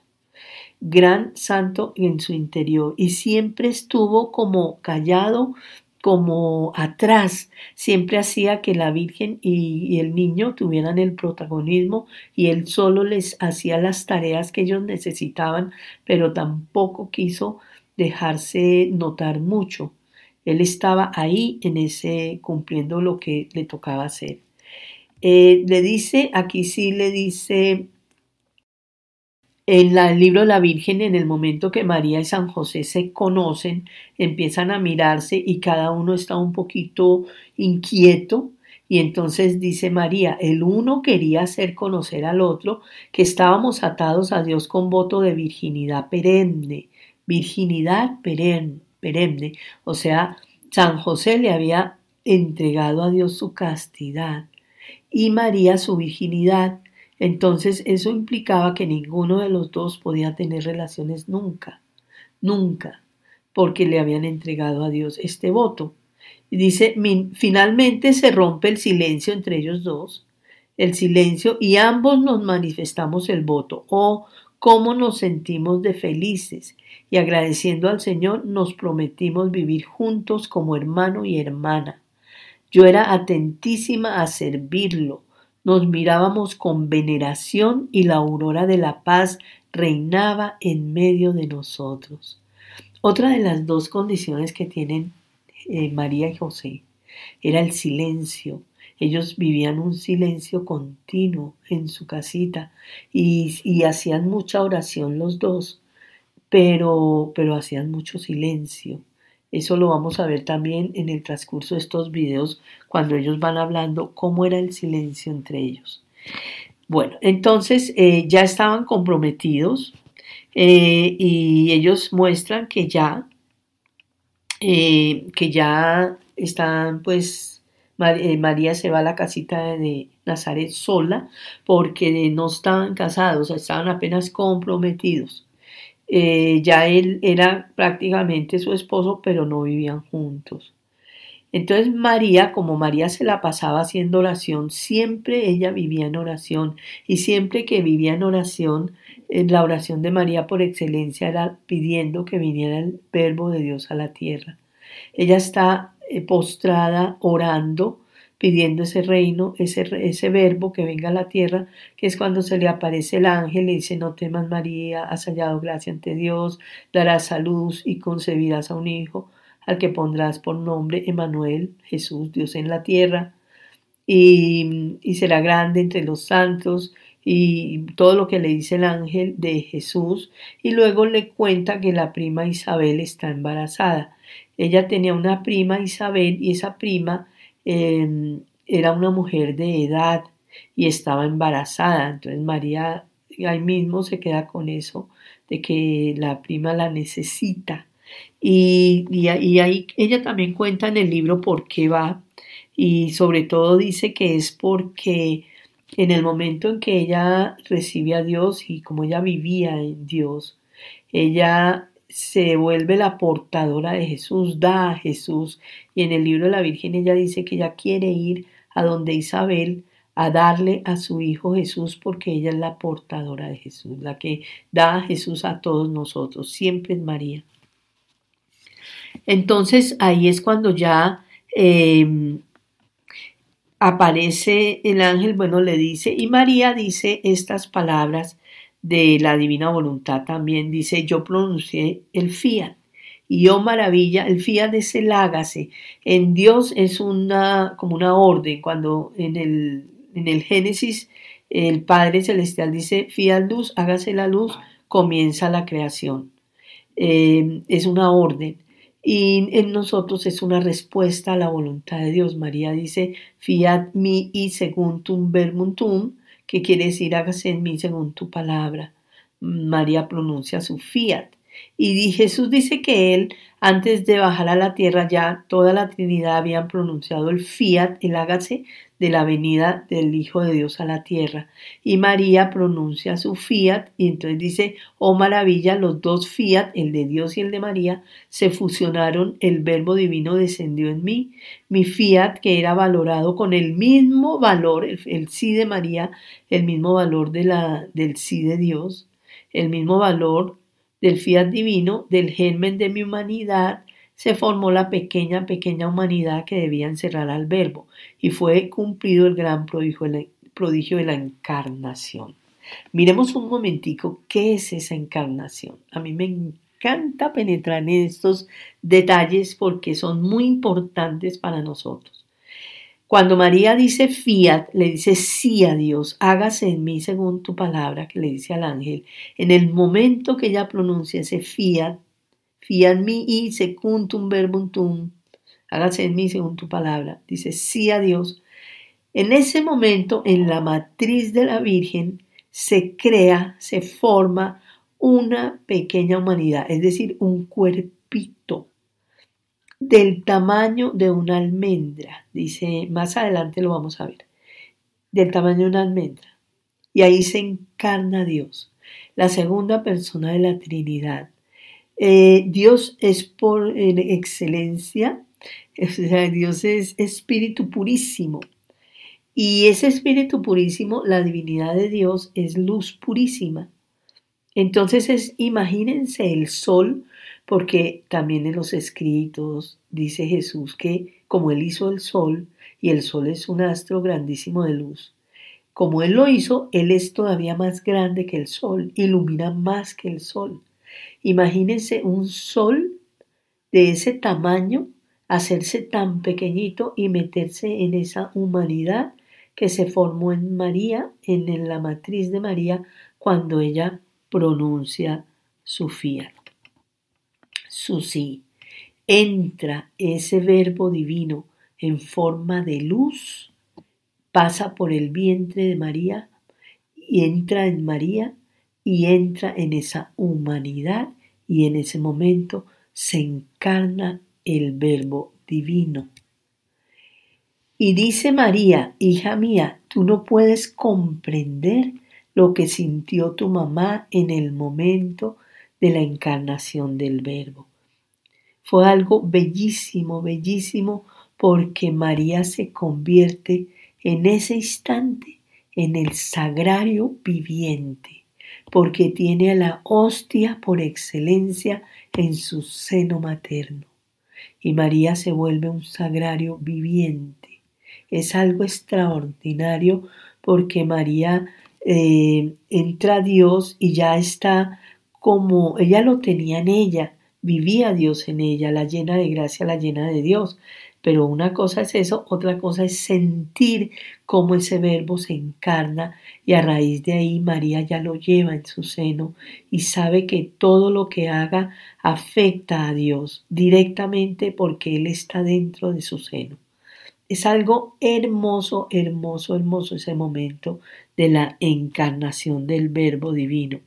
gran santo en su interior. Y siempre estuvo como callado, como atrás, siempre hacía que la Virgen y, el niño tuvieran el protagonismo y él solo les hacía las tareas que ellos necesitaban, pero tampoco quiso dejarse notar mucho. Él estaba ahí en ese cumpliendo lo que le tocaba hacer. Eh, le dice, aquí sí le dice en el libro la Virgen, en el momento que María y San José se conocen, empiezan a mirarse y cada uno está un poquito inquieto. Y entonces dice María, el uno quería hacer conocer al otro que estábamos atados a Dios con voto de virginidad perenne, virginidad perenne. O sea, San José le había entregado a Dios su castidad y María su virginidad entonces eso implicaba que ninguno de los dos podía tener relaciones nunca, nunca, porque le habían entregado a Dios este voto. Y dice, finalmente se rompe el silencio entre ellos dos, el silencio, y ambos nos manifestamos el voto. Oh, cómo nos sentimos de felices, y agradeciendo al Señor nos prometimos vivir juntos como hermano y hermana. Yo era atentísima a servirlo, nos mirábamos con veneración y la aurora de la paz reinaba en medio de nosotros. Otra de las dos condiciones que tienen eh, María y José era el silencio. Ellos vivían un silencio continuo en su casita y, y hacían mucha oración los dos, pero, pero hacían mucho silencio. Eso lo vamos a ver también en el transcurso de estos videos cuando ellos van hablando cómo era el silencio entre ellos. Bueno, entonces eh, ya estaban comprometidos eh, y ellos muestran que ya, eh, que ya están pues María se va a la casita de Nazaret sola porque no estaban casados, estaban apenas comprometidos. Eh, ya él era prácticamente su esposo, pero no vivían juntos. Entonces María, como María se la pasaba haciendo oración, siempre ella vivía en oración y siempre que vivía en oración, la oración de María por excelencia era pidiendo que viniera el verbo de Dios a la tierra. Ella está eh, postrada orando pidiendo ese reino, ese, ese verbo que venga a la tierra, que es cuando se le aparece el ángel y dice, no temas María, has hallado gracia ante Dios, darás salud y concebirás a un hijo, al que pondrás por nombre Emanuel, Jesús, Dios en la tierra, y, y será grande entre los santos, y todo lo que le dice el ángel de Jesús, y luego le cuenta que la prima Isabel está embarazada. Ella tenía una prima Isabel y esa prima Em, era una mujer de edad y estaba embarazada. Entonces María ahí mismo se queda con eso de que la prima la necesita. Y, y, ahí ella también cuenta en el libro por qué va y sobre todo dice que es porque en el momento en que ella recibe a Dios y como ella vivía en Dios, ella se vuelve la portadora de Jesús, da a Jesús. Y en el libro de la Virgen ella dice que ella quiere ir a donde Isabel a darle a su hijo Jesús porque ella es la portadora de Jesús, la que da a Jesús a todos nosotros, siempre es María. Entonces ahí es cuando ya em, aparece el ángel, bueno, le dice, y María dice estas palabras de la divina voluntad también, dice, yo pronuncié el fiat. Y oh maravilla, el fiat es el hágase. En Dios es una, como una orden, cuando en el, en el Génesis el Padre Celestial dice, fiat luz, hágase la luz, comienza la creación. Eh, es una orden y en nosotros es una respuesta a la voluntad de Dios. María dice, fiat mi y tum verbum tum, que quiere decir hágase en mí según tu palabra. María pronuncia su fiat. Y Jesús dice que él, antes de bajar a la tierra, ya toda la Trinidad habían pronunciado el fiat, el hágase, de la venida del Hijo de Dios a la tierra. Y María pronuncia su fiat y entonces dice, oh maravilla, los dos fiat, el de Dios y el de María, se fusionaron, el verbo divino descendió en mí. Mi fiat, que era valorado con el mismo valor, el, sí de María, el mismo valor de la, del sí de Dios, el mismo valor del fiat divino, del germen de mi humanidad, se formó la pequeña, pequeña humanidad que debía encerrar al verbo y fue cumplido el gran prodigio de la, prodigio de la encarnación. Miremos un momentico qué es esa encarnación. A mí me encanta penetrar en estos detalles porque son muy importantes para nosotros. Cuando María dice fiat, le dice sí a Dios, hágase en mí según tu palabra, que le dice al ángel. En el momento que ella pronuncia ese fiat, fiat mi y secundum verbum tum, hágase en mí según tu palabra, dice sí a Dios. En ese momento, en la matriz de la Virgen, se crea, se forma una pequeña humanidad, es decir, un cuerpito del tamaño de una almendra. Dice, más adelante lo vamos a ver, del tamaño de una almendra. Y ahí se encarna Dios, la segunda persona de la Trinidad. Eh, Dios es por excelencia, Dios es espíritu purísimo. Y ese espíritu purísimo, la divinidad de Dios, es luz purísima. Entonces es, imagínense el sol, porque también en los escritos dice Jesús que como Él hizo el sol, y el sol es un astro grandísimo de luz, como Él lo hizo, Él es todavía más grande que el sol, ilumina más que el sol. Imagínense un sol de ese tamaño, hacerse tan pequeñito y meterse en esa humanidad que se formó en María, en la matriz de María, cuando ella pronuncia su fiat, su sí. Entra ese verbo divino en forma de luz, pasa por el vientre de María y entra en María y entra en esa humanidad y en ese momento se encarna el verbo divino. Y dice María, hija mía, tú no puedes comprender lo que sintió tu mamá en el momento de la encarnación del verbo. Fue algo bellísimo, bellísimo, porque María se convierte en ese instante en el sagrario viviente porque tiene a la hostia por excelencia en su seno materno. Y María se vuelve un sagrario viviente. Es algo extraordinario porque María eh, entra a Dios y ya está como ella lo tenía en ella, vivía Dios en ella, la llena de gracia, la llena de Dios. Pero una cosa es eso, otra cosa es sentir cómo ese verbo se encarna y a raíz de ahí María ya lo lleva en su seno y sabe que todo lo que haga afecta a Dios directamente porque Él está dentro de su seno. Es algo hermoso, hermoso, hermoso ese momento de la encarnación del verbo divino.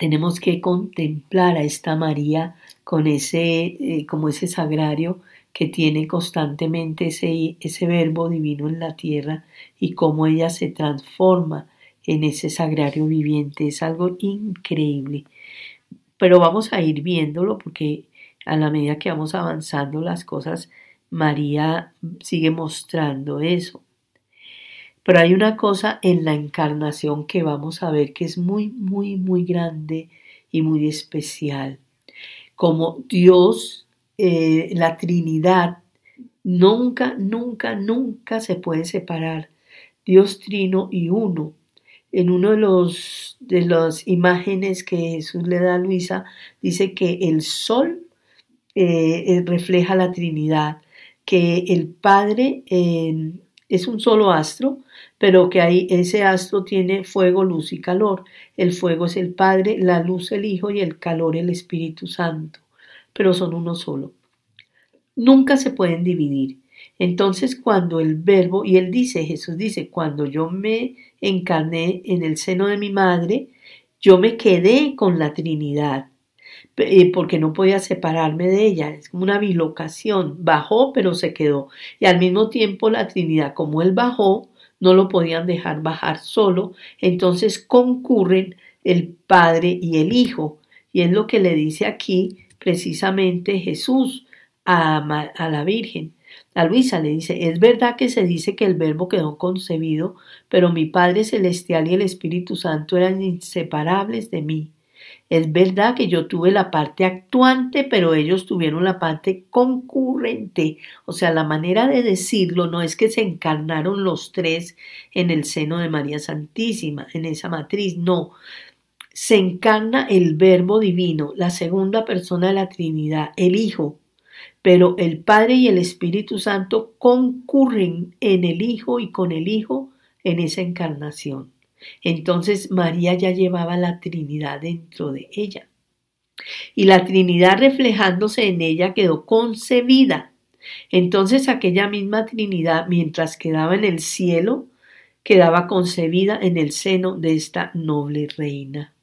Tenemos que contemplar a esta María con ese, eh, como ese sagrario que tiene constantemente ese, ese verbo divino en la tierra y cómo ella se transforma en ese sagrario viviente. Es algo increíble. Pero vamos a ir viéndolo porque a la medida que vamos avanzando las cosas, María sigue mostrando eso. Pero hay una cosa en la encarnación que vamos a ver que es muy, muy, muy grande y muy especial como Dios, eh, la Trinidad, Nunca, nunca, nunca se puede separar Dios trino y uno. En uno de de las imágenes que Jesús le da a Luisa, dice que el sol eh, refleja la Trinidad, que el Padre eh, es un solo astro, pero que ahí ese astro tiene fuego, luz y calor. El fuego es el Padre, la luz el Hijo y el calor el Espíritu Santo, pero son uno solo. Nunca se pueden dividir. Entonces cuando el verbo, y él dice, Jesús dice, cuando yo me encarné en el seno de mi madre, yo me quedé con la Trinidad, eh, porque no podía separarme de ella, es como una bilocación, bajó pero se quedó. Y al mismo tiempo la Trinidad, como él bajó, no lo podían dejar bajar solo, entonces concurren el Padre y el Hijo. Y es lo que le dice aquí precisamente Jesús a, a la Virgen. A Luisa le dice, es verdad que se dice que el verbo quedó concebido, pero mi Padre Celestial y el Espíritu Santo eran inseparables de mí. Es verdad que yo tuve la parte actuante, pero ellos tuvieron la parte concurrente. O sea, la manera de decirlo no es que se encarnaron los tres en el seno de María Santísima, en esa matriz, no. Se encarna el Verbo Divino, la segunda persona de la Trinidad, el Hijo, pero el Padre y el Espíritu Santo concurren en el Hijo y con el Hijo en esa encarnación. Entonces María ya llevaba la Trinidad dentro de ella. Y la Trinidad reflejándose en ella quedó concebida. Entonces aquella misma Trinidad, mientras quedaba en el cielo, quedaba concebida en el seno de esta noble reina.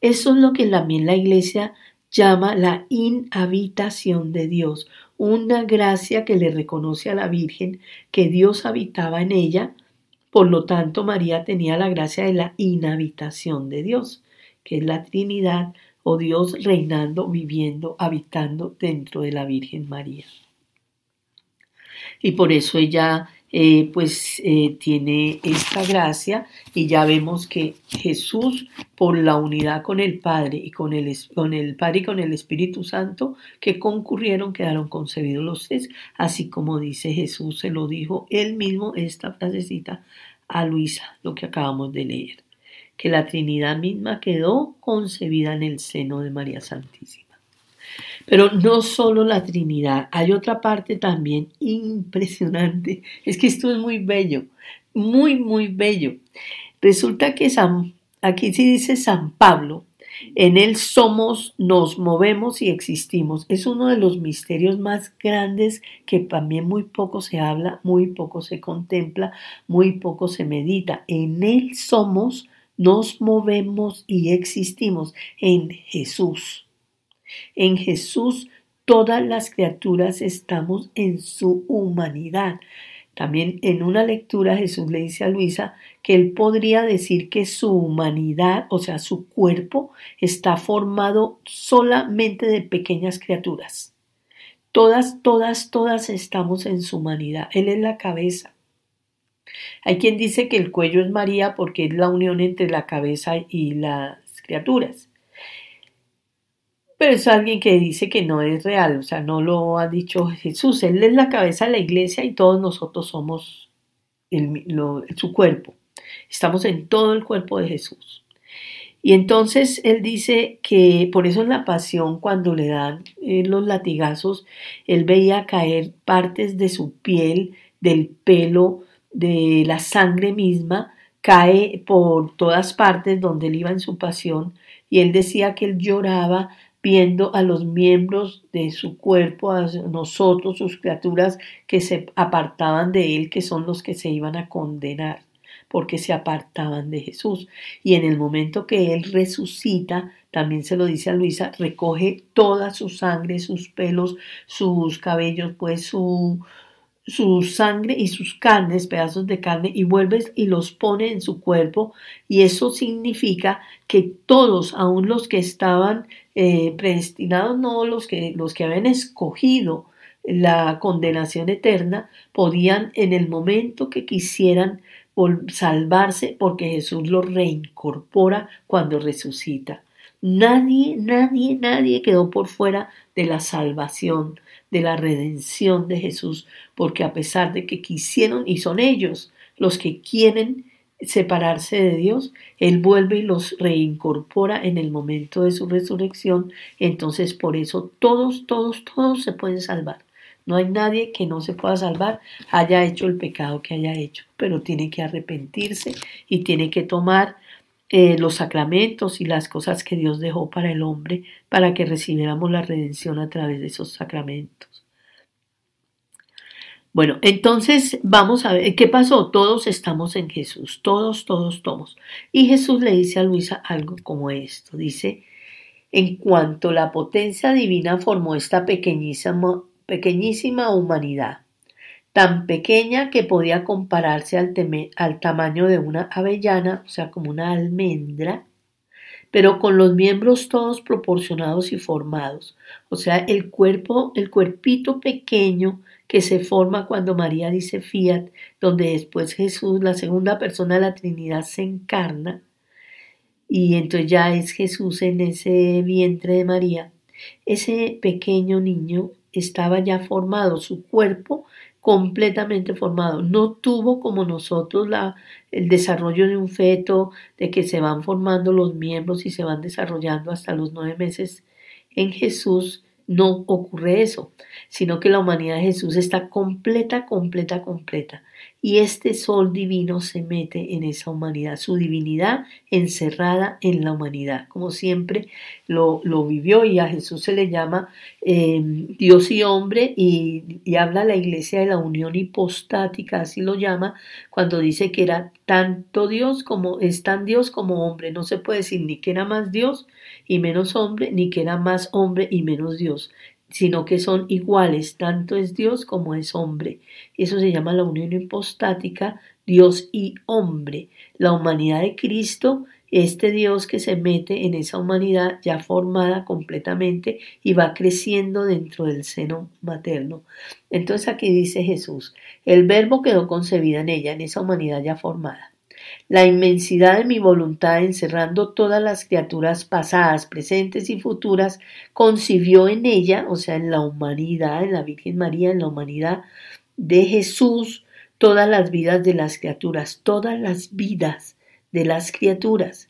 Eso es lo que también la Iglesia llama la inhabitación de Dios, una gracia que le reconoce a la Virgen que Dios habitaba en ella, por lo tanto María tenía la gracia de la inhabitación de Dios, que es la Trinidad o Dios reinando, viviendo, habitando dentro de la Virgen María. Y por eso ella eh, pues eh, tiene esta gracia y ya vemos que Jesús por la unidad con el Padre y con el, con el Padre y con el Espíritu Santo que concurrieron quedaron concebidos los tres así como dice Jesús se lo dijo él mismo esta frasecita a Luisa lo que acabamos de leer. Que la Trinidad misma quedó concebida en el seno de María Santísima pero no solo la Trinidad, hay otra parte también impresionante. Es que esto es muy bello, muy, muy bello. Resulta que San, aquí sí dice San Pablo, en él somos, nos movemos y existimos. Es uno de los misterios más grandes que también muy poco se habla, muy poco se contempla, muy poco se medita. En él somos, nos movemos y existimos en Jesús. En Jesús todas las criaturas estamos en su humanidad. También en una lectura Jesús le dice a Luisa que él podría decir que su humanidad, o sea, su cuerpo, está formado solamente de pequeñas criaturas. Todas, todas, todas estamos en su humanidad. Él es la cabeza. Hay quien dice que el cuello es María porque es la unión entre la cabeza y las criaturas pero es alguien que dice que no es real, o sea, no lo ha dicho Jesús, Él es la cabeza de la iglesia y todos nosotros somos su cuerpo, estamos en todo el cuerpo de Jesús. Y entonces Él dice que por eso en la pasión, cuando le dan eh, los latigazos, Él veía caer partes de su piel, del pelo, de la sangre misma, cae por todas partes donde Él iba en su pasión, y Él decía que Él lloraba viendo a los miembros de su cuerpo, a nosotros, sus criaturas, que se apartaban de él, que son los que se iban a condenar, porque se apartaban de Jesús. Y en el momento que él resucita, también se lo dice a Luisa, recoge toda su sangre, sus pelos, sus cabellos, pues su, su sangre y sus carnes, pedazos de carne, y vuelves y los pone en su cuerpo, y eso significa que todos, aun los que estaban eh, predestinados, no los que, los que habían escogido la condenación eterna, podían en el momento que quisieran salvarse, porque Jesús los reincorpora cuando resucita. Nadie, nadie, nadie quedó por fuera de la salvación, de la redención de Jesús, porque a pesar de que quisieron, y son ellos los que quieren separarse de Dios, Él vuelve y los reincorpora en el momento de su resurrección, entonces por eso todos, todos, todos se pueden salvar. No hay nadie que no se pueda salvar, haya hecho el pecado que haya hecho, pero tiene que arrepentirse y tiene que tomar eh, los sacramentos y las cosas que Dios dejó para el hombre para que recibiéramos la redención a través de esos sacramentos. Bueno, entonces vamos a ver qué pasó. Todos estamos en Jesús, todos, todos, todos. Y Jesús le dice a Luisa algo como esto. Dice, en cuanto la potencia divina formó esta pequeñísima, pequeñísima humanidad, tan pequeña que podía compararse al, tamaño de una avellana, o sea, como una almendra, pero con los miembros todos proporcionados y formados, o sea, el cuerpo, el cuerpito pequeño que se forma cuando María dice fiat, donde después Jesús, la segunda persona de la Trinidad, se encarna, y entonces ya es Jesús en ese vientre de María. Ese pequeño niño estaba ya formado, su cuerpo completamente formado. No tuvo como nosotros la, el desarrollo de un feto, de que se van formando los miembros y se van desarrollando hasta los nueve meses. En Jesús no ocurre eso, sino que la humanidad de Jesús está completa, completa, completa y este sol divino se mete en esa humanidad, su divinidad encerrada en la humanidad, como siempre lo, lo vivió y a Jesús se le llama em, Dios y hombre y, y habla la iglesia de la unión hipostática, así lo llama, cuando dice que era tanto Dios como es tan Dios como hombre, no se puede decir ni que era más Dios y menos hombre, ni que era más hombre y menos Dios sino que son iguales, tanto es Dios como es hombre. Eso se llama la unión hipostática, Dios y hombre. La humanidad de Cristo, este Dios que se mete en esa humanidad ya formada completamente y va creciendo dentro del seno materno. Entonces aquí dice Jesús, el verbo quedó concebido en ella, en esa humanidad ya formada. La inmensidad de mi voluntad, encerrando todas las criaturas pasadas, presentes y futuras, concibió en ella, o sea, en la humanidad, en la Virgen María, en la humanidad de Jesús, todas las vidas de las criaturas, todas las vidas de las criaturas.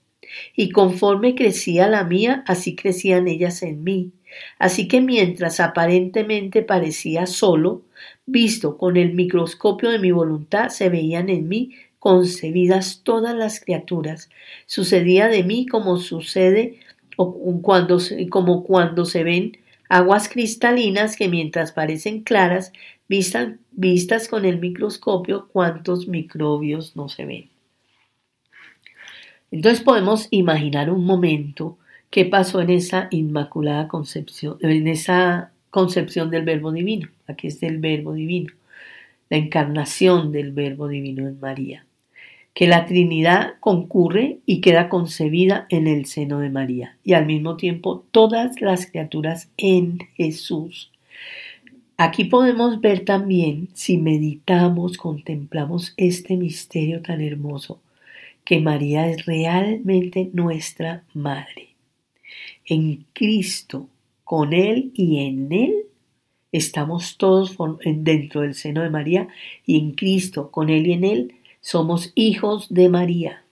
Y conforme crecía la mía, así crecían ellas en mí. Así que mientras aparentemente parecía solo, visto con el microscopio de mi voluntad, se veían en mí concebidas todas las criaturas. Sucedía de mí como sucede cuando, como cuando se ven aguas cristalinas que mientras parecen claras, vistas con el microscopio, cuántos microbios no se ven. Entonces podemos imaginar un momento qué pasó en esa inmaculada concepción, en esa concepción del verbo divino. Aquí es el verbo divino, la encarnación del verbo divino en María que la Trinidad concurre y queda concebida en el seno de María, y al mismo tiempo todas las criaturas en Jesús. Aquí podemos ver también, si meditamos, contemplamos este misterio tan hermoso, que María es realmente nuestra Madre. En Cristo, con Él y en Él, estamos todos dentro del seno de María, y en Cristo, con Él y en Él, somos hijos de María,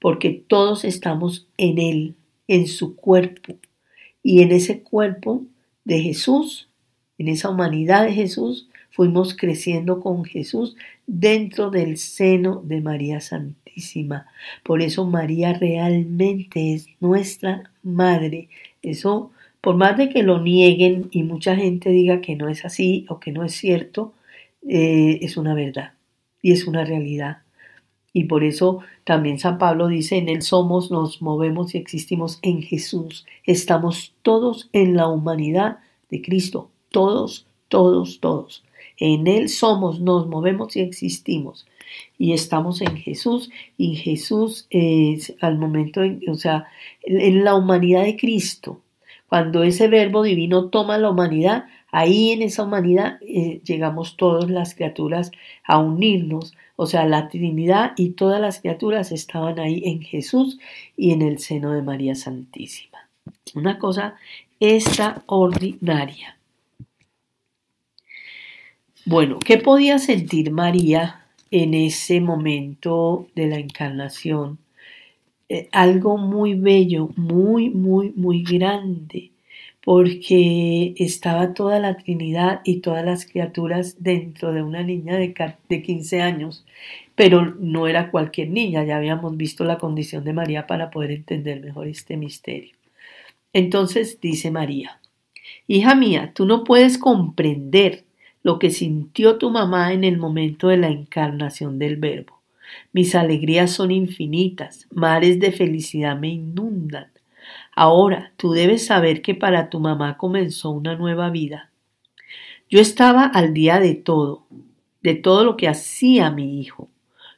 porque todos estamos en Él, en su cuerpo, y en ese cuerpo de Jesús, en esa humanidad de Jesús, fuimos creciendo con Jesús dentro del seno de María Santísima. Por eso María realmente es nuestra madre. Eso, por más de que lo nieguen y mucha gente diga que no es así o que no es cierto, eh, es una verdad y es una realidad. Y por eso también San Pablo dice, en Él somos, nos movemos y existimos en Jesús. Estamos todos en la humanidad de Cristo, todos, todos, todos. En Él somos, nos movemos y existimos. Y estamos en Jesús y Jesús es al momento, en, o sea, en la humanidad de Cristo. Cuando ese verbo divino toma la humanidad, Ahí en esa humanidad eh, llegamos todas las criaturas a unirnos, O sea, la Trinidad y todas las criaturas estaban ahí en Jesús y en el seno de María Santísima. Una cosa extraordinaria. Bueno, ¿qué podía sentir María en ese momento de la encarnación? Eh, algo muy bello, muy, muy, muy grande porque estaba toda la Trinidad y todas las criaturas dentro de una niña de, de 15 años, pero no era cualquier niña, ya habíamos visto la condición de María para poder entender mejor este misterio. Entonces dice María, Hija mía, tú no puedes comprender lo que sintió tu mamá en el momento de la encarnación del Verbo. Mis alegrías son infinitas, mares de felicidad me inundan. Ahora tú debes saber que para tu mamá comenzó una nueva vida. Yo estaba al día de todo, de todo lo que hacía mi hijo.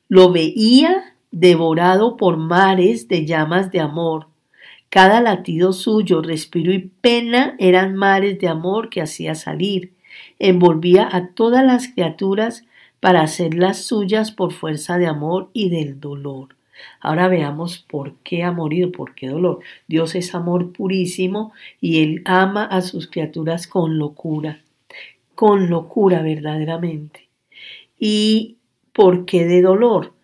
Lo veía devorado por mares de llamas de amor. Cada latido suyo, respiro y pena eran mares de amor que hacía salir. Envolvía a todas las criaturas para hacerlas suyas por fuerza de amor y del dolor. Ahora veamos por qué ha morido, por qué dolor. Dios es amor purísimo y Él ama a sus criaturas con locura, con locura verdaderamente. ¿Y por qué de dolor?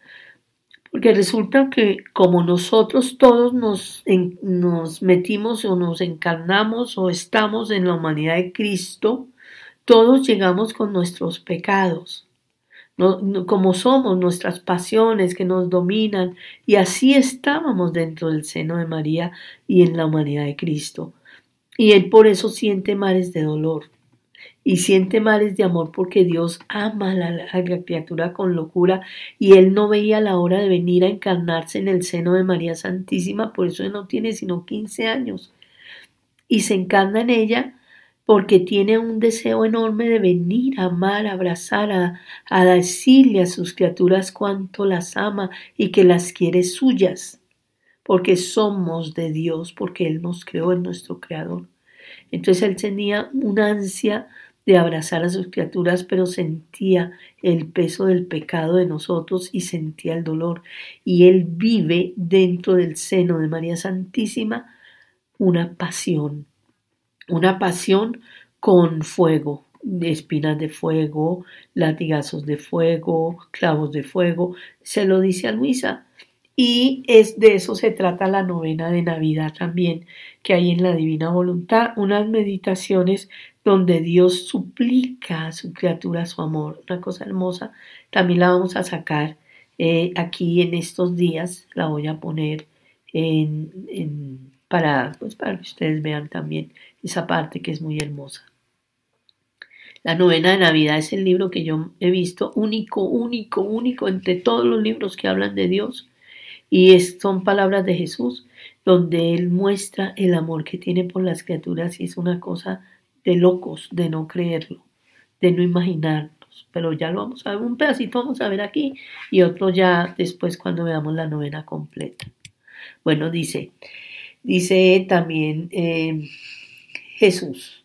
Porque resulta que como nosotros todos nos, nos metimos o nos encarnamos o estamos en la humanidad de Cristo, todos llegamos con nuestros pecados como somos, nuestras pasiones que nos dominan, y así estábamos dentro del seno de María y en la humanidad de Cristo. Y Él por eso siente mares de dolor y siente mares de amor porque Dios ama a la, a la, criatura con locura y Él no veía la hora de venir a encarnarse en el seno de María Santísima, por eso Él no tiene sino 15 años. Y se encarna en ella porque tiene un deseo enorme de venir a amar, a abrazar, a, a decirle a sus criaturas cuánto las ama y que las quiere suyas, porque somos de Dios, porque Él nos creó, en nuestro creador. Entonces Él tenía una ansia de abrazar a sus criaturas, pero sentía el peso del pecado de nosotros y sentía el dolor. Y Él vive dentro del seno de María Santísima una pasión una pasión con fuego, espinas de fuego, latigazos de fuego, clavos de fuego, se lo dice a Luisa. Y es de eso se trata la novena de Navidad también, que hay en la Divina Voluntad, unas meditaciones donde Dios suplica a su criatura su amor, una cosa hermosa. También la vamos a sacar eh, aquí en estos días, la voy a poner en, para, pues, para que ustedes vean también esa parte que es muy hermosa. La novena de Navidad es el libro que yo he visto único, único, único entre todos los libros que hablan de Dios. Y son palabras de Jesús, donde Él muestra el amor que tiene por las criaturas y es una cosa de locos, de no creerlo, de no imaginarnos. Pero ya lo vamos a ver, un pedacito vamos a ver aquí y otro ya después cuando veamos la novena completa. Bueno, dice, Dice también eh, Jesús,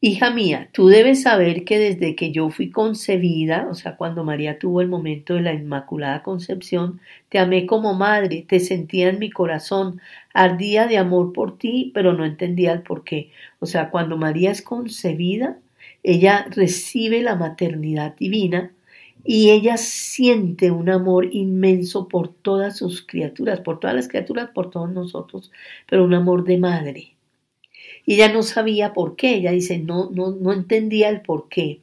Hija mía, tú debes saber que desde que yo fui concebida, o sea, cuando María tuvo el momento de la Inmaculada Concepción, te amé como madre, te sentía en mi corazón, ardía de amor por ti, pero no entendía el por qué. O sea, cuando María es concebida, ella recibe la maternidad divina y ella siente un amor inmenso por todas sus criaturas, por todas las criaturas, por todos nosotros, pero un amor de madre. Y ella no sabía por qué, ella dice, no, no, no entendía el por qué.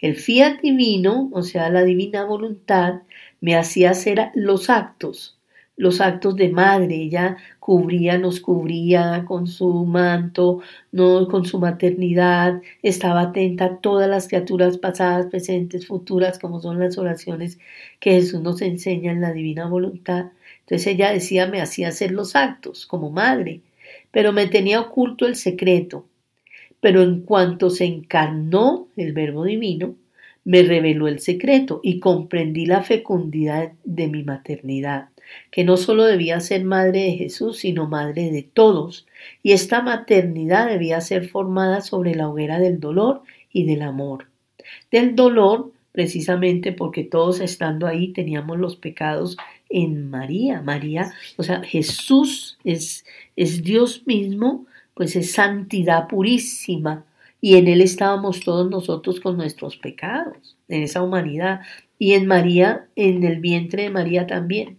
El fiat divino, o sea, la divina voluntad, me hacía hacer los actos, los actos de madre. Ella cubría, nos cubría con su manto, no, con su maternidad, estaba atenta a todas las criaturas pasadas, presentes, futuras, como son las oraciones que Jesús nos enseña en la divina voluntad. Entonces ella decía, me hacía hacer los actos como madre, pero me tenía oculto el secreto. Pero en cuanto se encarnó el Verbo Divino, me reveló el secreto y comprendí la fecundidad de mi maternidad que no sólo debía ser madre de Jesús, sino madre de todos, y esta maternidad debía ser formada sobre la hoguera del dolor y del amor. Del dolor precisamente porque todos estando ahí teníamos los pecados en María. María, o sea, Jesús es, es Dios mismo, pues es santidad purísima. Y en Él estábamos todos nosotros con nuestros pecados, en esa humanidad. Y en María, en el vientre de María también.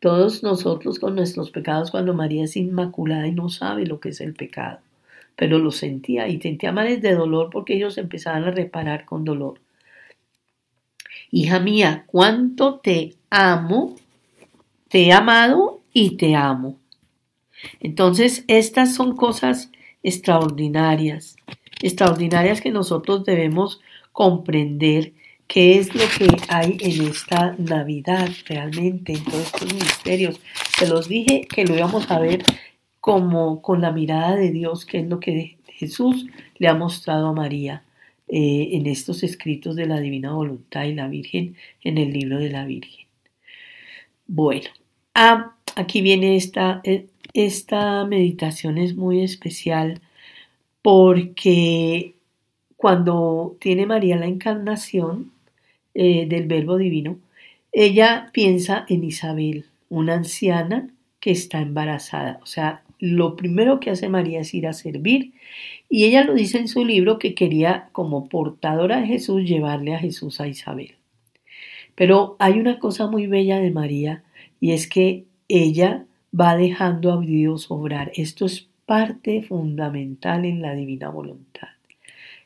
Todos nosotros con nuestros pecados cuando María es inmaculada y no sabe lo que es el pecado. Pero lo sentía y sentía males de dolor porque ellos empezaban a reparar con dolor. Hija mía, cuánto te amo, te he amado y te amo. Entonces, estas son cosas extraordinarias, extraordinarias que nosotros debemos comprender qué es lo que hay en esta Navidad realmente, en todos estos misterios. Se los dije que lo íbamos a ver como con la mirada de Dios, que es lo que Jesús le ha mostrado a María. Eh, en estos escritos de la Divina Voluntad y la Virgen en el libro de la Virgen. Bueno, ah, aquí viene esta, eh, esta meditación es muy especial porque cuando tiene María la encarnación eh, del Verbo Divino, ella piensa en Isabel, una anciana que está embarazada. O sea, lo primero que hace María es ir a servir y ella lo dice en su libro que quería como portadora de Jesús llevarle a Jesús a Isabel. Pero hay una cosa muy bella de María y es que ella va dejando a Dios obrar. Esto es parte fundamental en la divina voluntad,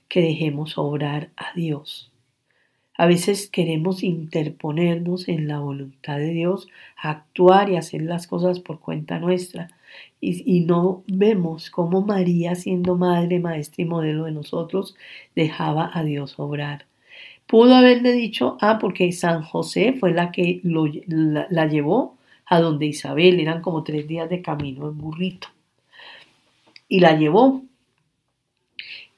que dejemos obrar a Dios. A veces queremos interponernos en la voluntad de Dios, actuar y hacer las cosas por cuenta nuestra, y, no vemos cómo María, siendo madre, maestra y modelo de nosotros, dejaba a Dios obrar. Pudo haberle dicho, ah, porque San José fue la que la, llevó a donde Isabel, eran como tres días de camino en burrito, y la llevó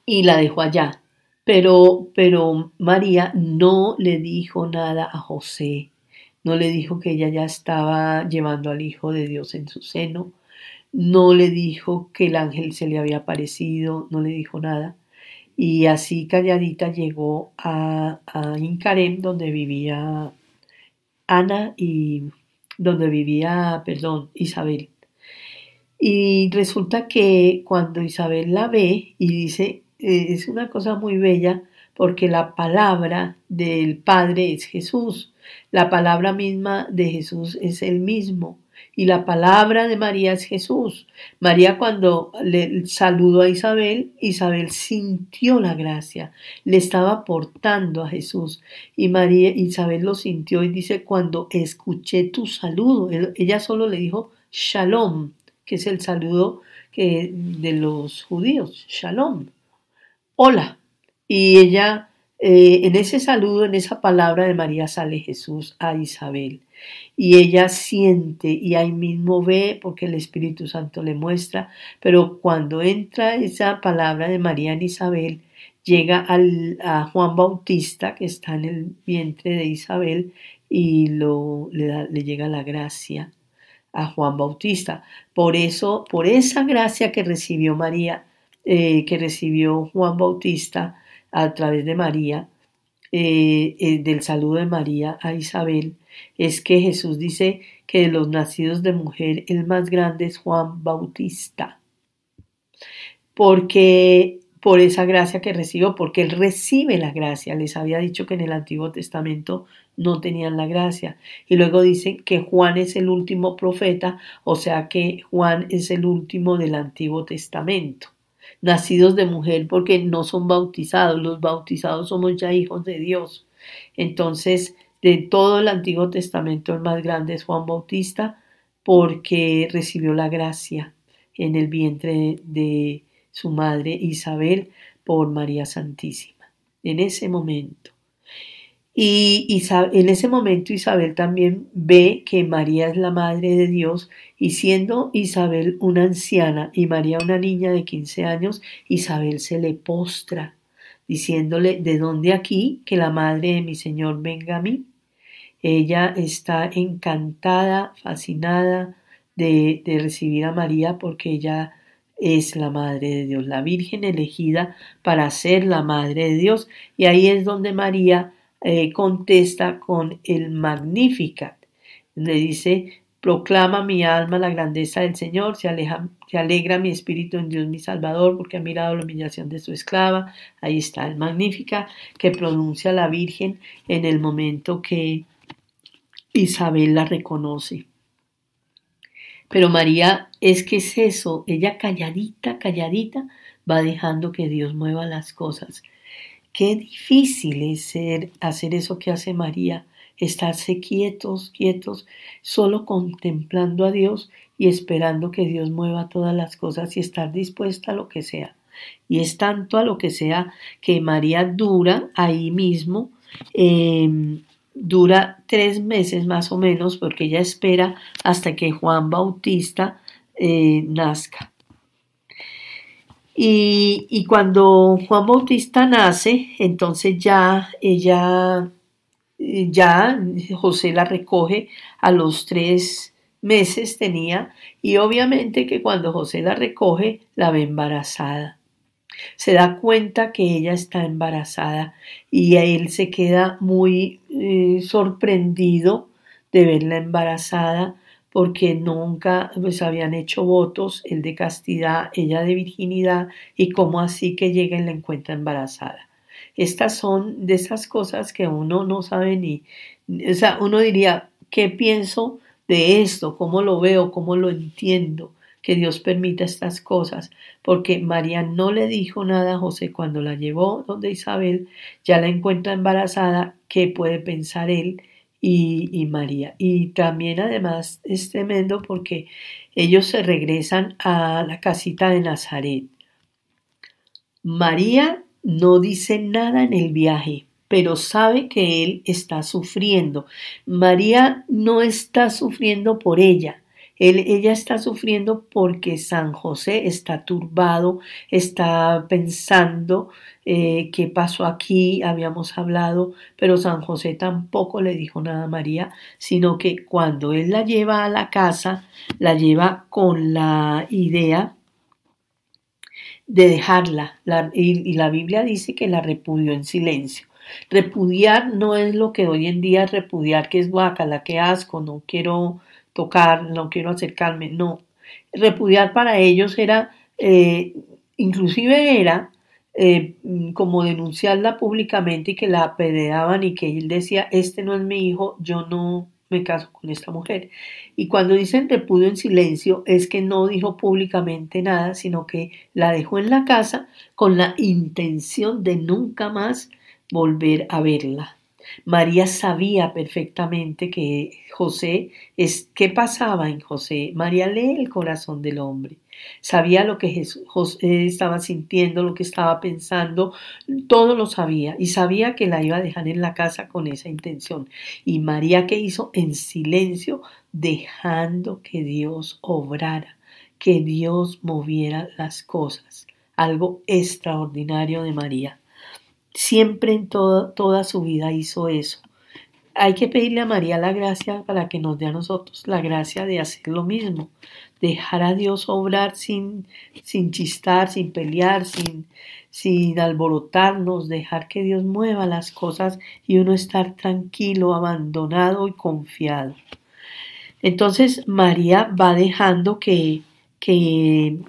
y la dejó allá. Pero, pero María no le dijo nada a José, no le dijo que ella ya estaba llevando al Hijo de Dios en su seno, no le dijo que el ángel se le había aparecido, no le dijo nada. Y así calladita llegó a, a Incarem, donde vivía Ana y donde vivía, perdón, Isabel. Y resulta que cuando Isabel la ve y dice, eh, es una cosa muy bella, porque la palabra del Padre es Jesús, la palabra misma de Jesús es el mismo y la palabra de María es Jesús. María cuando le saludó a Isabel, Isabel sintió la gracia, le estaba aportando a Jesús y María Isabel lo sintió y dice cuando escuché tu saludo, ella solo le dijo shalom, que es el saludo que de los judíos, shalom. Hola. Y ella eh, en ese saludo, en esa palabra de María sale Jesús a Isabel y ella siente y ahí mismo ve porque el Espíritu Santo le muestra, pero cuando entra esa palabra de María en Isabel, llega a Juan Bautista que está en el vientre de Isabel y le llega la gracia a Juan Bautista. Por eso, por esa gracia que recibió María, eh, que recibió Juan Bautista a través de María, eh, eh, del saludo de María a Isabel, es que Jesús dice que de los nacidos de mujer el más grande es Juan Bautista. Porque por esa gracia que recibió, porque él recibe la gracia. Les había dicho que en el Antiguo Testamento no tenían la gracia. Y luego dice que Juan es el último profeta, o sea que Juan es el último del Antiguo Testamento. Nacidos de mujer porque no son bautizados, los bautizados somos ya hijos de Dios. Entonces, de todo el Antiguo Testamento el más grande es Juan Bautista porque recibió la gracia en el vientre de su madre Isabel por María Santísima. En ese momento. Y en ese momento Isabel también ve que María es la madre de Dios y siendo Isabel una anciana y María una niña de 15 años, Isabel se le postra diciéndole, ¿de dónde aquí que la madre de mi Señor venga a mí? Ella está encantada, fascinada de, recibir a María porque ella es la Madre de Dios, la Virgen elegida para ser la Madre de Dios. Y ahí es donde María eh, contesta con el Magnificat. Le dice, proclama mi alma la grandeza del Señor, se, aleja, se alegra mi espíritu en Dios mi Salvador, porque ha mirado la humillación de su esclava. Ahí está el Magnífica que pronuncia la Virgen en el momento que Isabel la reconoce. Pero María es que es eso, ella calladita, calladita, va dejando que Dios mueva las cosas. Qué difícil es hacer eso que hace María, estarse quietos, quietos, solo contemplando a Dios y esperando que Dios mueva todas las cosas y estar dispuesta a lo que sea. Y es tanto a lo que sea que María dura ahí mismo, em, dura tres meses más o menos, porque ella espera hasta que Juan Bautista eh, nazca. Y, cuando Juan Bautista nace, entonces ya ella, ya José la recoge a los tres meses tenía y obviamente que cuando José la recoge la ve embarazada. Se da cuenta que ella está embarazada y él se queda muy eh, sorprendido de verla embarazada porque nunca pues habían hecho votos, el de castidad, ella de virginidad, y cómo así que llega y la encuentra embarazada. Estas son de esas cosas que uno no sabe ni, o sea, uno diría, ¿qué pienso de esto? ¿Cómo lo veo? ¿Cómo lo entiendo? Que Dios permita estas cosas, porque María no le dijo nada a José cuando la llevó donde Isabel, ya la encuentra embarazada, ¿qué puede pensar él? Y, María. Y también además es tremendo porque ellos se regresan a la casita de Nazaret. María no dice nada en el viaje, pero sabe que él está sufriendo. María no está sufriendo por ella, ella está sufriendo porque San José está turbado, está pensando eh, qué pasó aquí, habíamos hablado, pero San José tampoco le dijo nada a María, sino que cuando él la lleva a la casa, la lleva con la idea de dejarla, y, la Biblia dice que la repudió en silencio. Repudiar no es lo que hoy en día es repudiar, que es guacala, que asco, no quiero tocar, no quiero acercarme, no. Repudiar para ellos era, eh, inclusive era eh, como denunciarla públicamente y que la apedreaban y que él decía, este no es mi hijo, yo no me caso con esta mujer. Y cuando dicen repudio en silencio es que no dijo públicamente nada, sino que la dejó en la casa con la intención de nunca más volver a verla. María sabía perfectamente que José es qué pasaba en José. María lee el corazón del hombre. Sabía lo que José estaba sintiendo, lo que estaba pensando, todo lo sabía y sabía que la iba a dejar en la casa con esa intención. Y María que hizo en silencio, dejando que Dios obrara, que Dios moviera las cosas. Algo extraordinario de María. Siempre en toda su vida hizo eso. Hay que pedirle a María la gracia para que nos dé a nosotros la gracia de hacer lo mismo, dejar a Dios obrar sin, sin chistar, sin pelear, sin, sin alborotarnos, dejar que Dios mueva las cosas y uno estar tranquilo, abandonado y confiado. Entonces María va dejando que, que,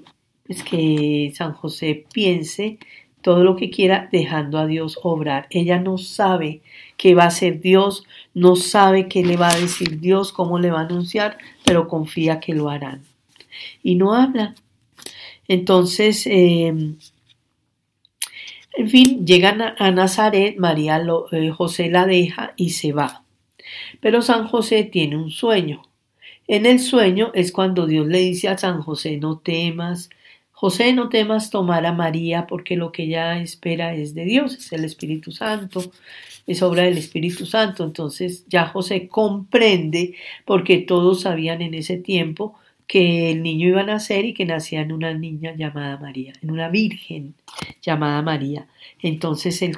pues que San José piense todo lo que quiera, dejando a Dios obrar. Ella no sabe qué va a hacer Dios, no sabe qué le va a decir Dios, cómo le va a anunciar, pero confía que lo harán. Y no habla. Entonces, em, en fin, llegan a, Nazaret, María eh, José la deja y se va. Pero San José tiene un sueño. En el sueño es cuando Dios le dice a San José, no temas, José, no temas tomar a María porque lo que ella espera es de Dios, es el Espíritu Santo, es obra del Espíritu Santo. Entonces ya José comprende porque todos sabían en ese tiempo que el niño iba a nacer y que nacía en una niña llamada María, en una virgen llamada María. Entonces él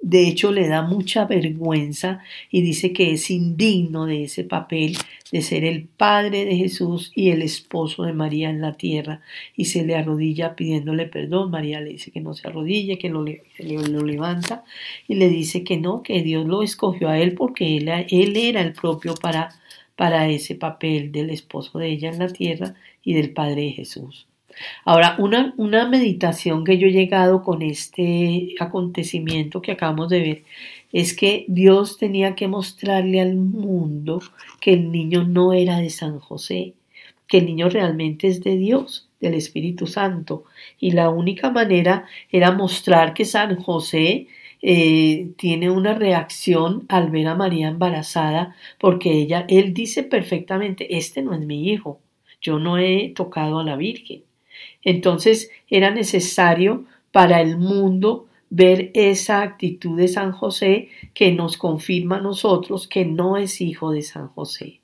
de hecho le da mucha vergüenza y dice que es indigno de ese papel de ser el padre de Jesús y el esposo de María en la tierra y se le arrodilla pidiéndole perdón. María le dice que no se arrodille, que lo, lo levanta y le dice que no, que Dios lo escogió a él porque él, él era el propio para, para ese papel del esposo de ella en la tierra y del padre de Jesús. Ahora, una, una meditación que yo he llegado con este acontecimiento que acabamos de ver es que Dios tenía que mostrarle al mundo que el niño no era de San José, que el niño realmente es de Dios, del Espíritu Santo. Y la única manera era mostrar que San José eh, tiene una reacción al ver a María embarazada, porque ella, él dice perfectamente, este no es mi hijo, yo no he tocado a la Virgen. Entonces era necesario para el mundo ver esa actitud de San José que nos confirma a nosotros que no es hijo de San José.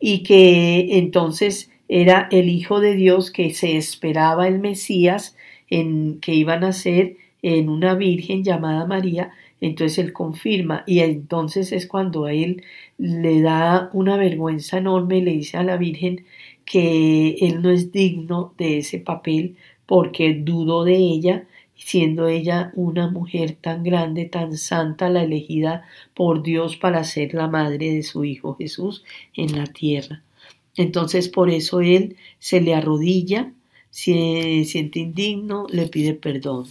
Y que entonces era el Hijo de Dios que se esperaba el Mesías en que iba a nacer en una virgen llamada María, entonces él confirma y entonces es cuando a él le da una vergüenza enorme y le dice a la Virgen que él no es digno de ese papel porque dudó de ella, siendo ella una mujer tan grande, tan santa, la elegida por Dios para ser la madre de su Hijo Jesús en la tierra. Entonces por eso él se le arrodilla, se siente indigno, le pide perdón.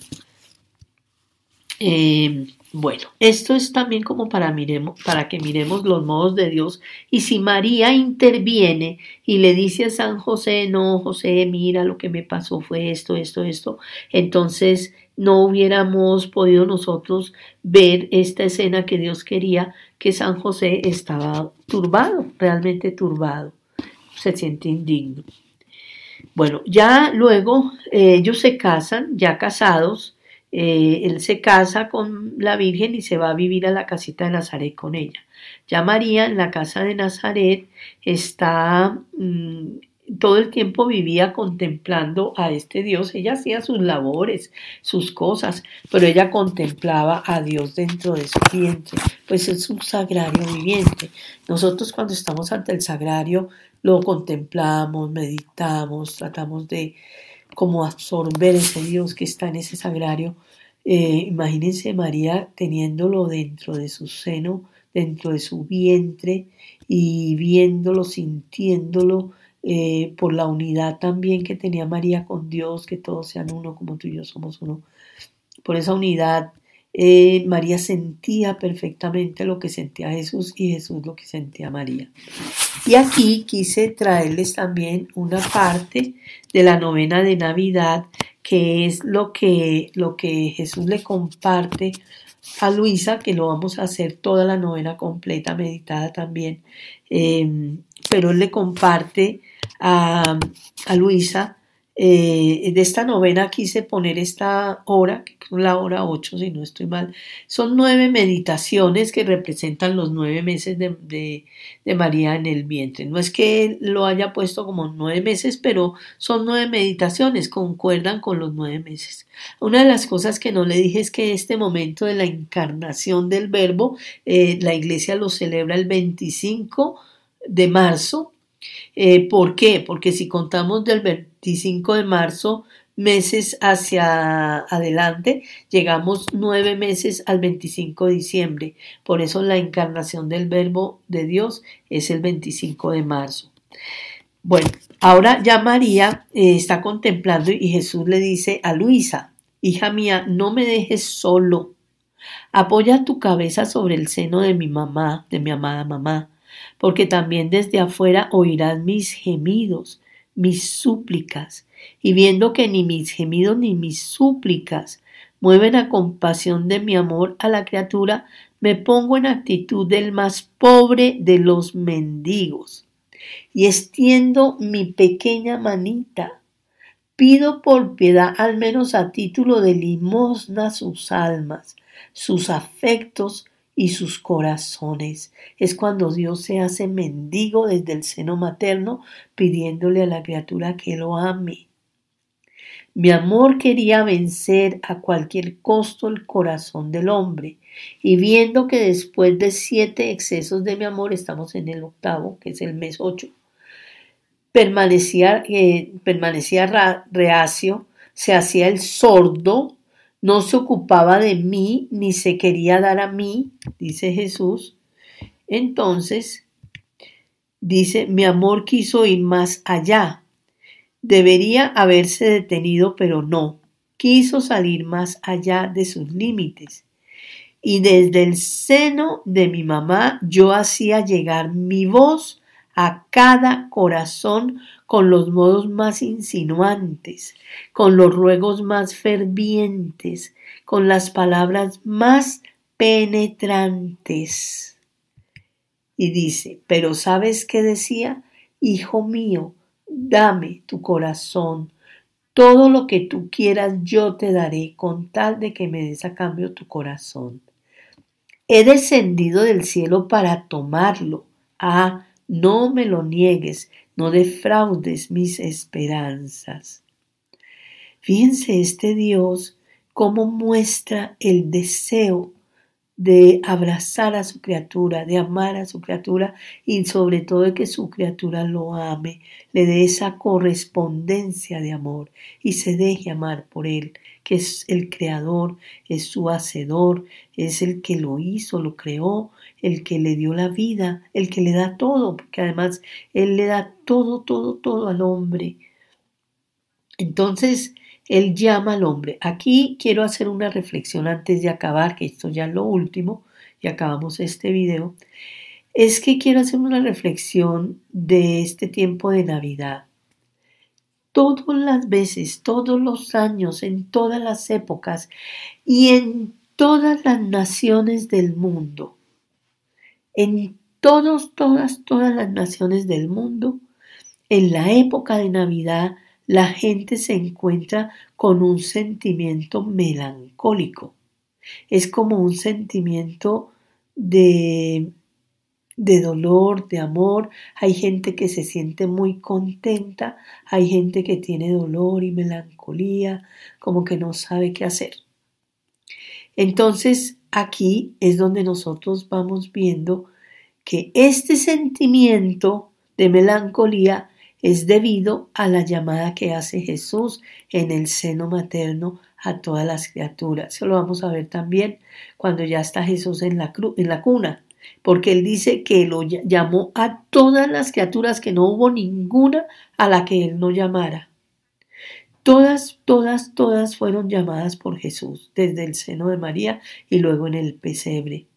Eh, bueno, esto es también como para, miremos, para que miremos los modos de Dios. Y si María interviene y le dice a San José, no, José, mira, lo que me pasó fue esto, esto, esto, entonces no hubiéramos podido nosotros ver esta escena que Dios quería, que San José estaba turbado, realmente turbado, se siente indigno. Bueno, ya luego eh, ellos se casan, ya casados, eh, él se casa con la Virgen y se va a vivir a la casita de Nazaret con ella. Ya María en la casa de Nazaret está mm, todo el tiempo vivía contemplando a este Dios. Ella hacía sus labores, sus cosas, pero ella contemplaba a Dios dentro de su vientre, pues es un sagrario viviente. Nosotros cuando estamos ante el sagrario lo contemplamos, meditamos, tratamos de como absorber ese Dios que está en ese sagrario. Eh, imagínense María teniéndolo dentro de su seno, dentro de su vientre y viéndolo, sintiéndolo eh, por la unidad también que tenía María con Dios, que todos sean uno como tú y yo somos uno. Por esa unidad, eh, María sentía perfectamente lo que sentía Jesús y Jesús lo que sentía María. Y aquí quise traerles también una parte de la novena de Navidad, que es lo que, lo que Jesús le comparte a Luisa, que lo vamos a hacer toda la novena completa, meditada también, eh, pero él le comparte a, a Luisa eh, de esta novena quise poner esta hora, que la hora 8 si no estoy mal. Son nueve meditaciones que representan los nueve meses de, de, María en el vientre. No es que lo haya puesto como nueve meses, pero son nueve meditaciones, concuerdan con los nueve meses. Una de las cosas que no le dije es que este momento de la encarnación del verbo, eh, la iglesia lo celebra el 25 de marzo eh, ¿Por qué? Porque si contamos del 25 de marzo, meses hacia adelante, llegamos nueve meses al 25 de diciembre. Por eso la encarnación del verbo de Dios es el 25 de marzo. Bueno, ahora ya María eh, está contemplando y Jesús le dice a Luisa, hija mía, no me dejes solo. Apoya tu cabeza sobre el seno de mi mamá, de mi amada mamá porque también desde afuera oirás mis gemidos, mis súplicas, y viendo que ni mis gemidos ni mis súplicas mueven a compasión de mi amor a la criatura, me pongo en actitud del más pobre de los mendigos, y extiendo mi pequeña manita. Pido por piedad, al menos a título de limosna, sus almas, sus afectos, y sus corazones. Es cuando Dios se hace mendigo desde el seno materno pidiéndole a la criatura que lo ame. Mi amor quería vencer a cualquier costo el corazón del hombre, y viendo que después de siete excesos de mi amor, estamos en el octavo, que es el mes ocho, permanecía, eh, permanecía reacio, se hacía el sordo, no se ocupaba de mí, ni se quería dar a mí, dice Jesús. Entonces, dice, mi amor quiso ir más allá. Debería haberse detenido, pero no. Quiso salir más allá de sus límites. Y desde el seno de mi mamá yo hacía llegar mi voz a cada corazón con los modos más insinuantes, con los ruegos más fervientes, con las palabras más penetrantes. Y dice, pero ¿sabes qué decía? Hijo mío, dame tu corazón, todo lo que tú quieras yo te daré con tal de que me des a cambio tu corazón. He descendido del cielo para tomarlo. Ah, no me lo niegues, no defraudes mis esperanzas. Fíjense este Dios cómo muestra el deseo de abrazar a su criatura, de amar a su criatura y sobre todo de que su criatura lo ame, le dé esa correspondencia de amor y se deje amar por él, que es el creador, es su hacedor, es el que lo hizo, lo creó, el que le dio la vida, el que le da todo, porque además él le da todo, todo, todo al hombre. Entonces, él llama al hombre. Aquí quiero hacer una reflexión antes de acabar, que esto ya es lo último, y acabamos este video. Es que quiero hacer una reflexión de este tiempo de Navidad. Todas las veces, todos los años, en todas las épocas y en todas las naciones del mundo, en todos, todas, todas las naciones del mundo, en la época de Navidad, la gente se encuentra con un sentimiento melancólico. Es como un sentimiento de, de dolor, de amor. Hay gente que se siente muy contenta, hay gente que tiene dolor y melancolía, como que no sabe qué hacer. Entonces, aquí es donde nosotros vamos viendo que este sentimiento de melancolía es debido a la llamada que hace Jesús en el seno materno a todas las criaturas. Eso lo vamos a ver también cuando ya está Jesús en la, cuna, porque él dice que lo llamó a todas las criaturas, que no hubo ninguna a la que él no llamara. Todas, todas, todas fueron llamadas por Jesús, desde el seno de María y luego en el pesebre.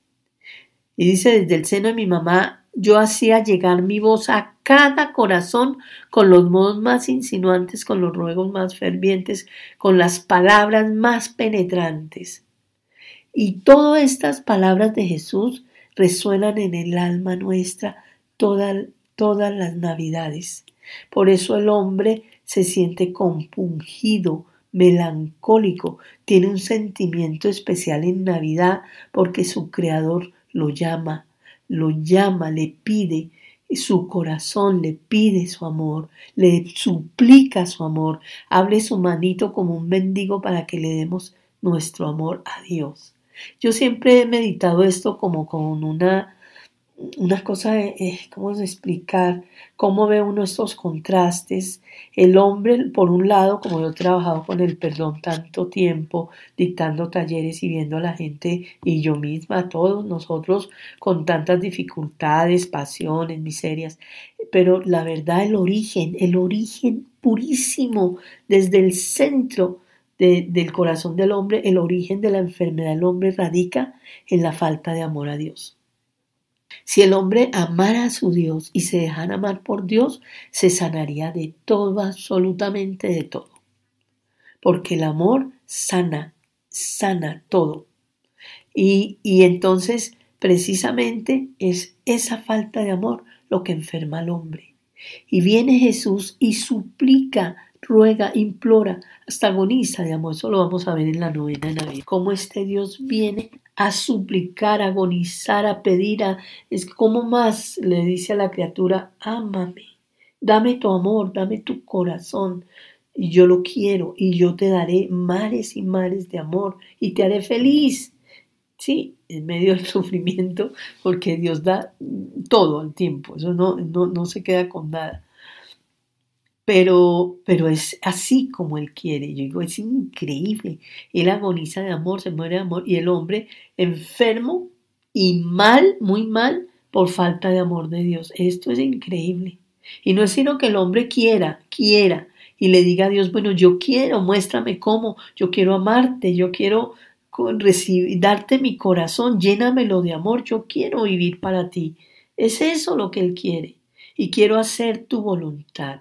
Y dice, desde el seno de mi mamá yo hacía llegar mi voz a cada corazón con los modos más insinuantes, con los ruegos más fervientes, con las palabras más penetrantes. Y todas estas palabras de Jesús resuenan en el alma nuestra todas las navidades. Por eso el hombre se siente compungido, melancólico, tiene un sentimiento especial en Navidad porque su Creador lo llama lo llama, le pide, su corazón le pide su amor, le suplica su amor, hable su manito como un mendigo para que le demos nuestro amor a Dios. Yo siempre he meditado esto como con una una cosa, de, eh, ¿cómo explicar? ¿Cómo ve uno estos contrastes? El hombre, por un lado, como yo he trabajado con el perdón tanto tiempo, dictando talleres y viendo a la gente y yo misma, todos nosotros, con tantas dificultades, pasiones, miserias, pero la verdad, el origen, el origen purísimo desde el centro del corazón del hombre, el origen de la enfermedad del hombre radica en la falta de amor a Dios. Si el hombre amara a su Dios y se dejara amar por Dios, se sanaría de todo, absolutamente de todo. Porque el amor sana, sana todo. Y, y entonces, precisamente, es esa falta de amor lo que enferma al hombre. Y viene Jesús y suplica, ruega, implora, hasta agoniza de amor. Eso lo vamos a ver en la novena de Navidad. Cómo este Dios viene a suplicar, a agonizar, a pedir, a, es como más le dice a la criatura, ámame, dame tu amor, dame tu corazón, y yo lo quiero y yo te daré mares y mares de amor y te haré feliz. Sí, en medio del sufrimiento, porque Dios da todo al tiempo, eso no, no, no se queda con nada. Pero, pero es así como Él quiere. Yo digo, es increíble. Él agoniza de amor, se muere de amor, y el hombre enfermo y mal, muy mal, por falta de amor de Dios. Esto es increíble. Y no es sino que el hombre quiera, quiera, y le diga a Dios, bueno, yo quiero, muéstrame cómo, yo quiero amarte, yo quiero darte mi corazón, llénamelo de amor, yo quiero vivir para ti. Es eso lo que Él quiere. Y quiero hacer tu voluntad.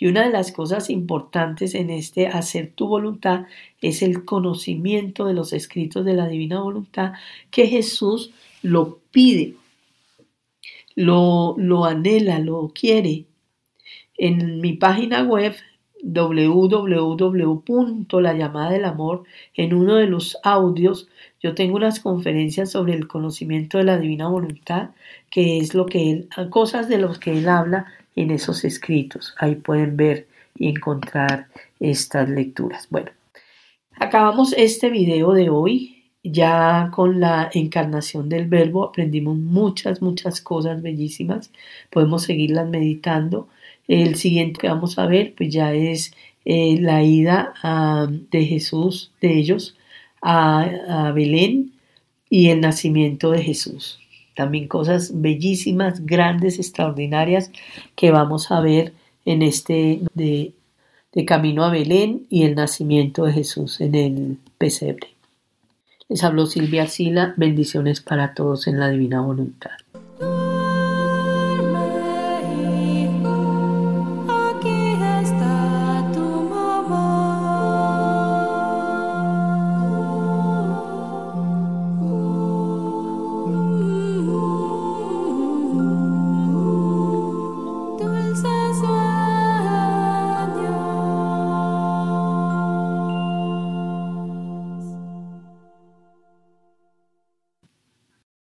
Y una de las cosas importantes en este hacer tu voluntad es el conocimiento de los escritos de la divina voluntad que Jesús lo pide, lo, anhela, lo quiere. En mi página web amor en uno de los audios yo tengo unas conferencias sobre el conocimiento de la divina voluntad, que es lo que él, cosas de los que él habla en esos escritos. Ahí pueden ver y encontrar estas lecturas. Bueno, acabamos este video de hoy. Ya con la encarnación del verbo aprendimos muchas, muchas cosas bellísimas. Podemos seguirlas meditando. El siguiente que vamos a ver, pues ya es eh, la ida de Jesús, de ellos, a, Belén y el nacimiento de Jesús. También cosas bellísimas, grandes, extraordinarias que vamos a ver en este de, camino a Belén y el nacimiento de Jesús en el pesebre. Les habló Silvia Sila, bendiciones para todos en la divina voluntad.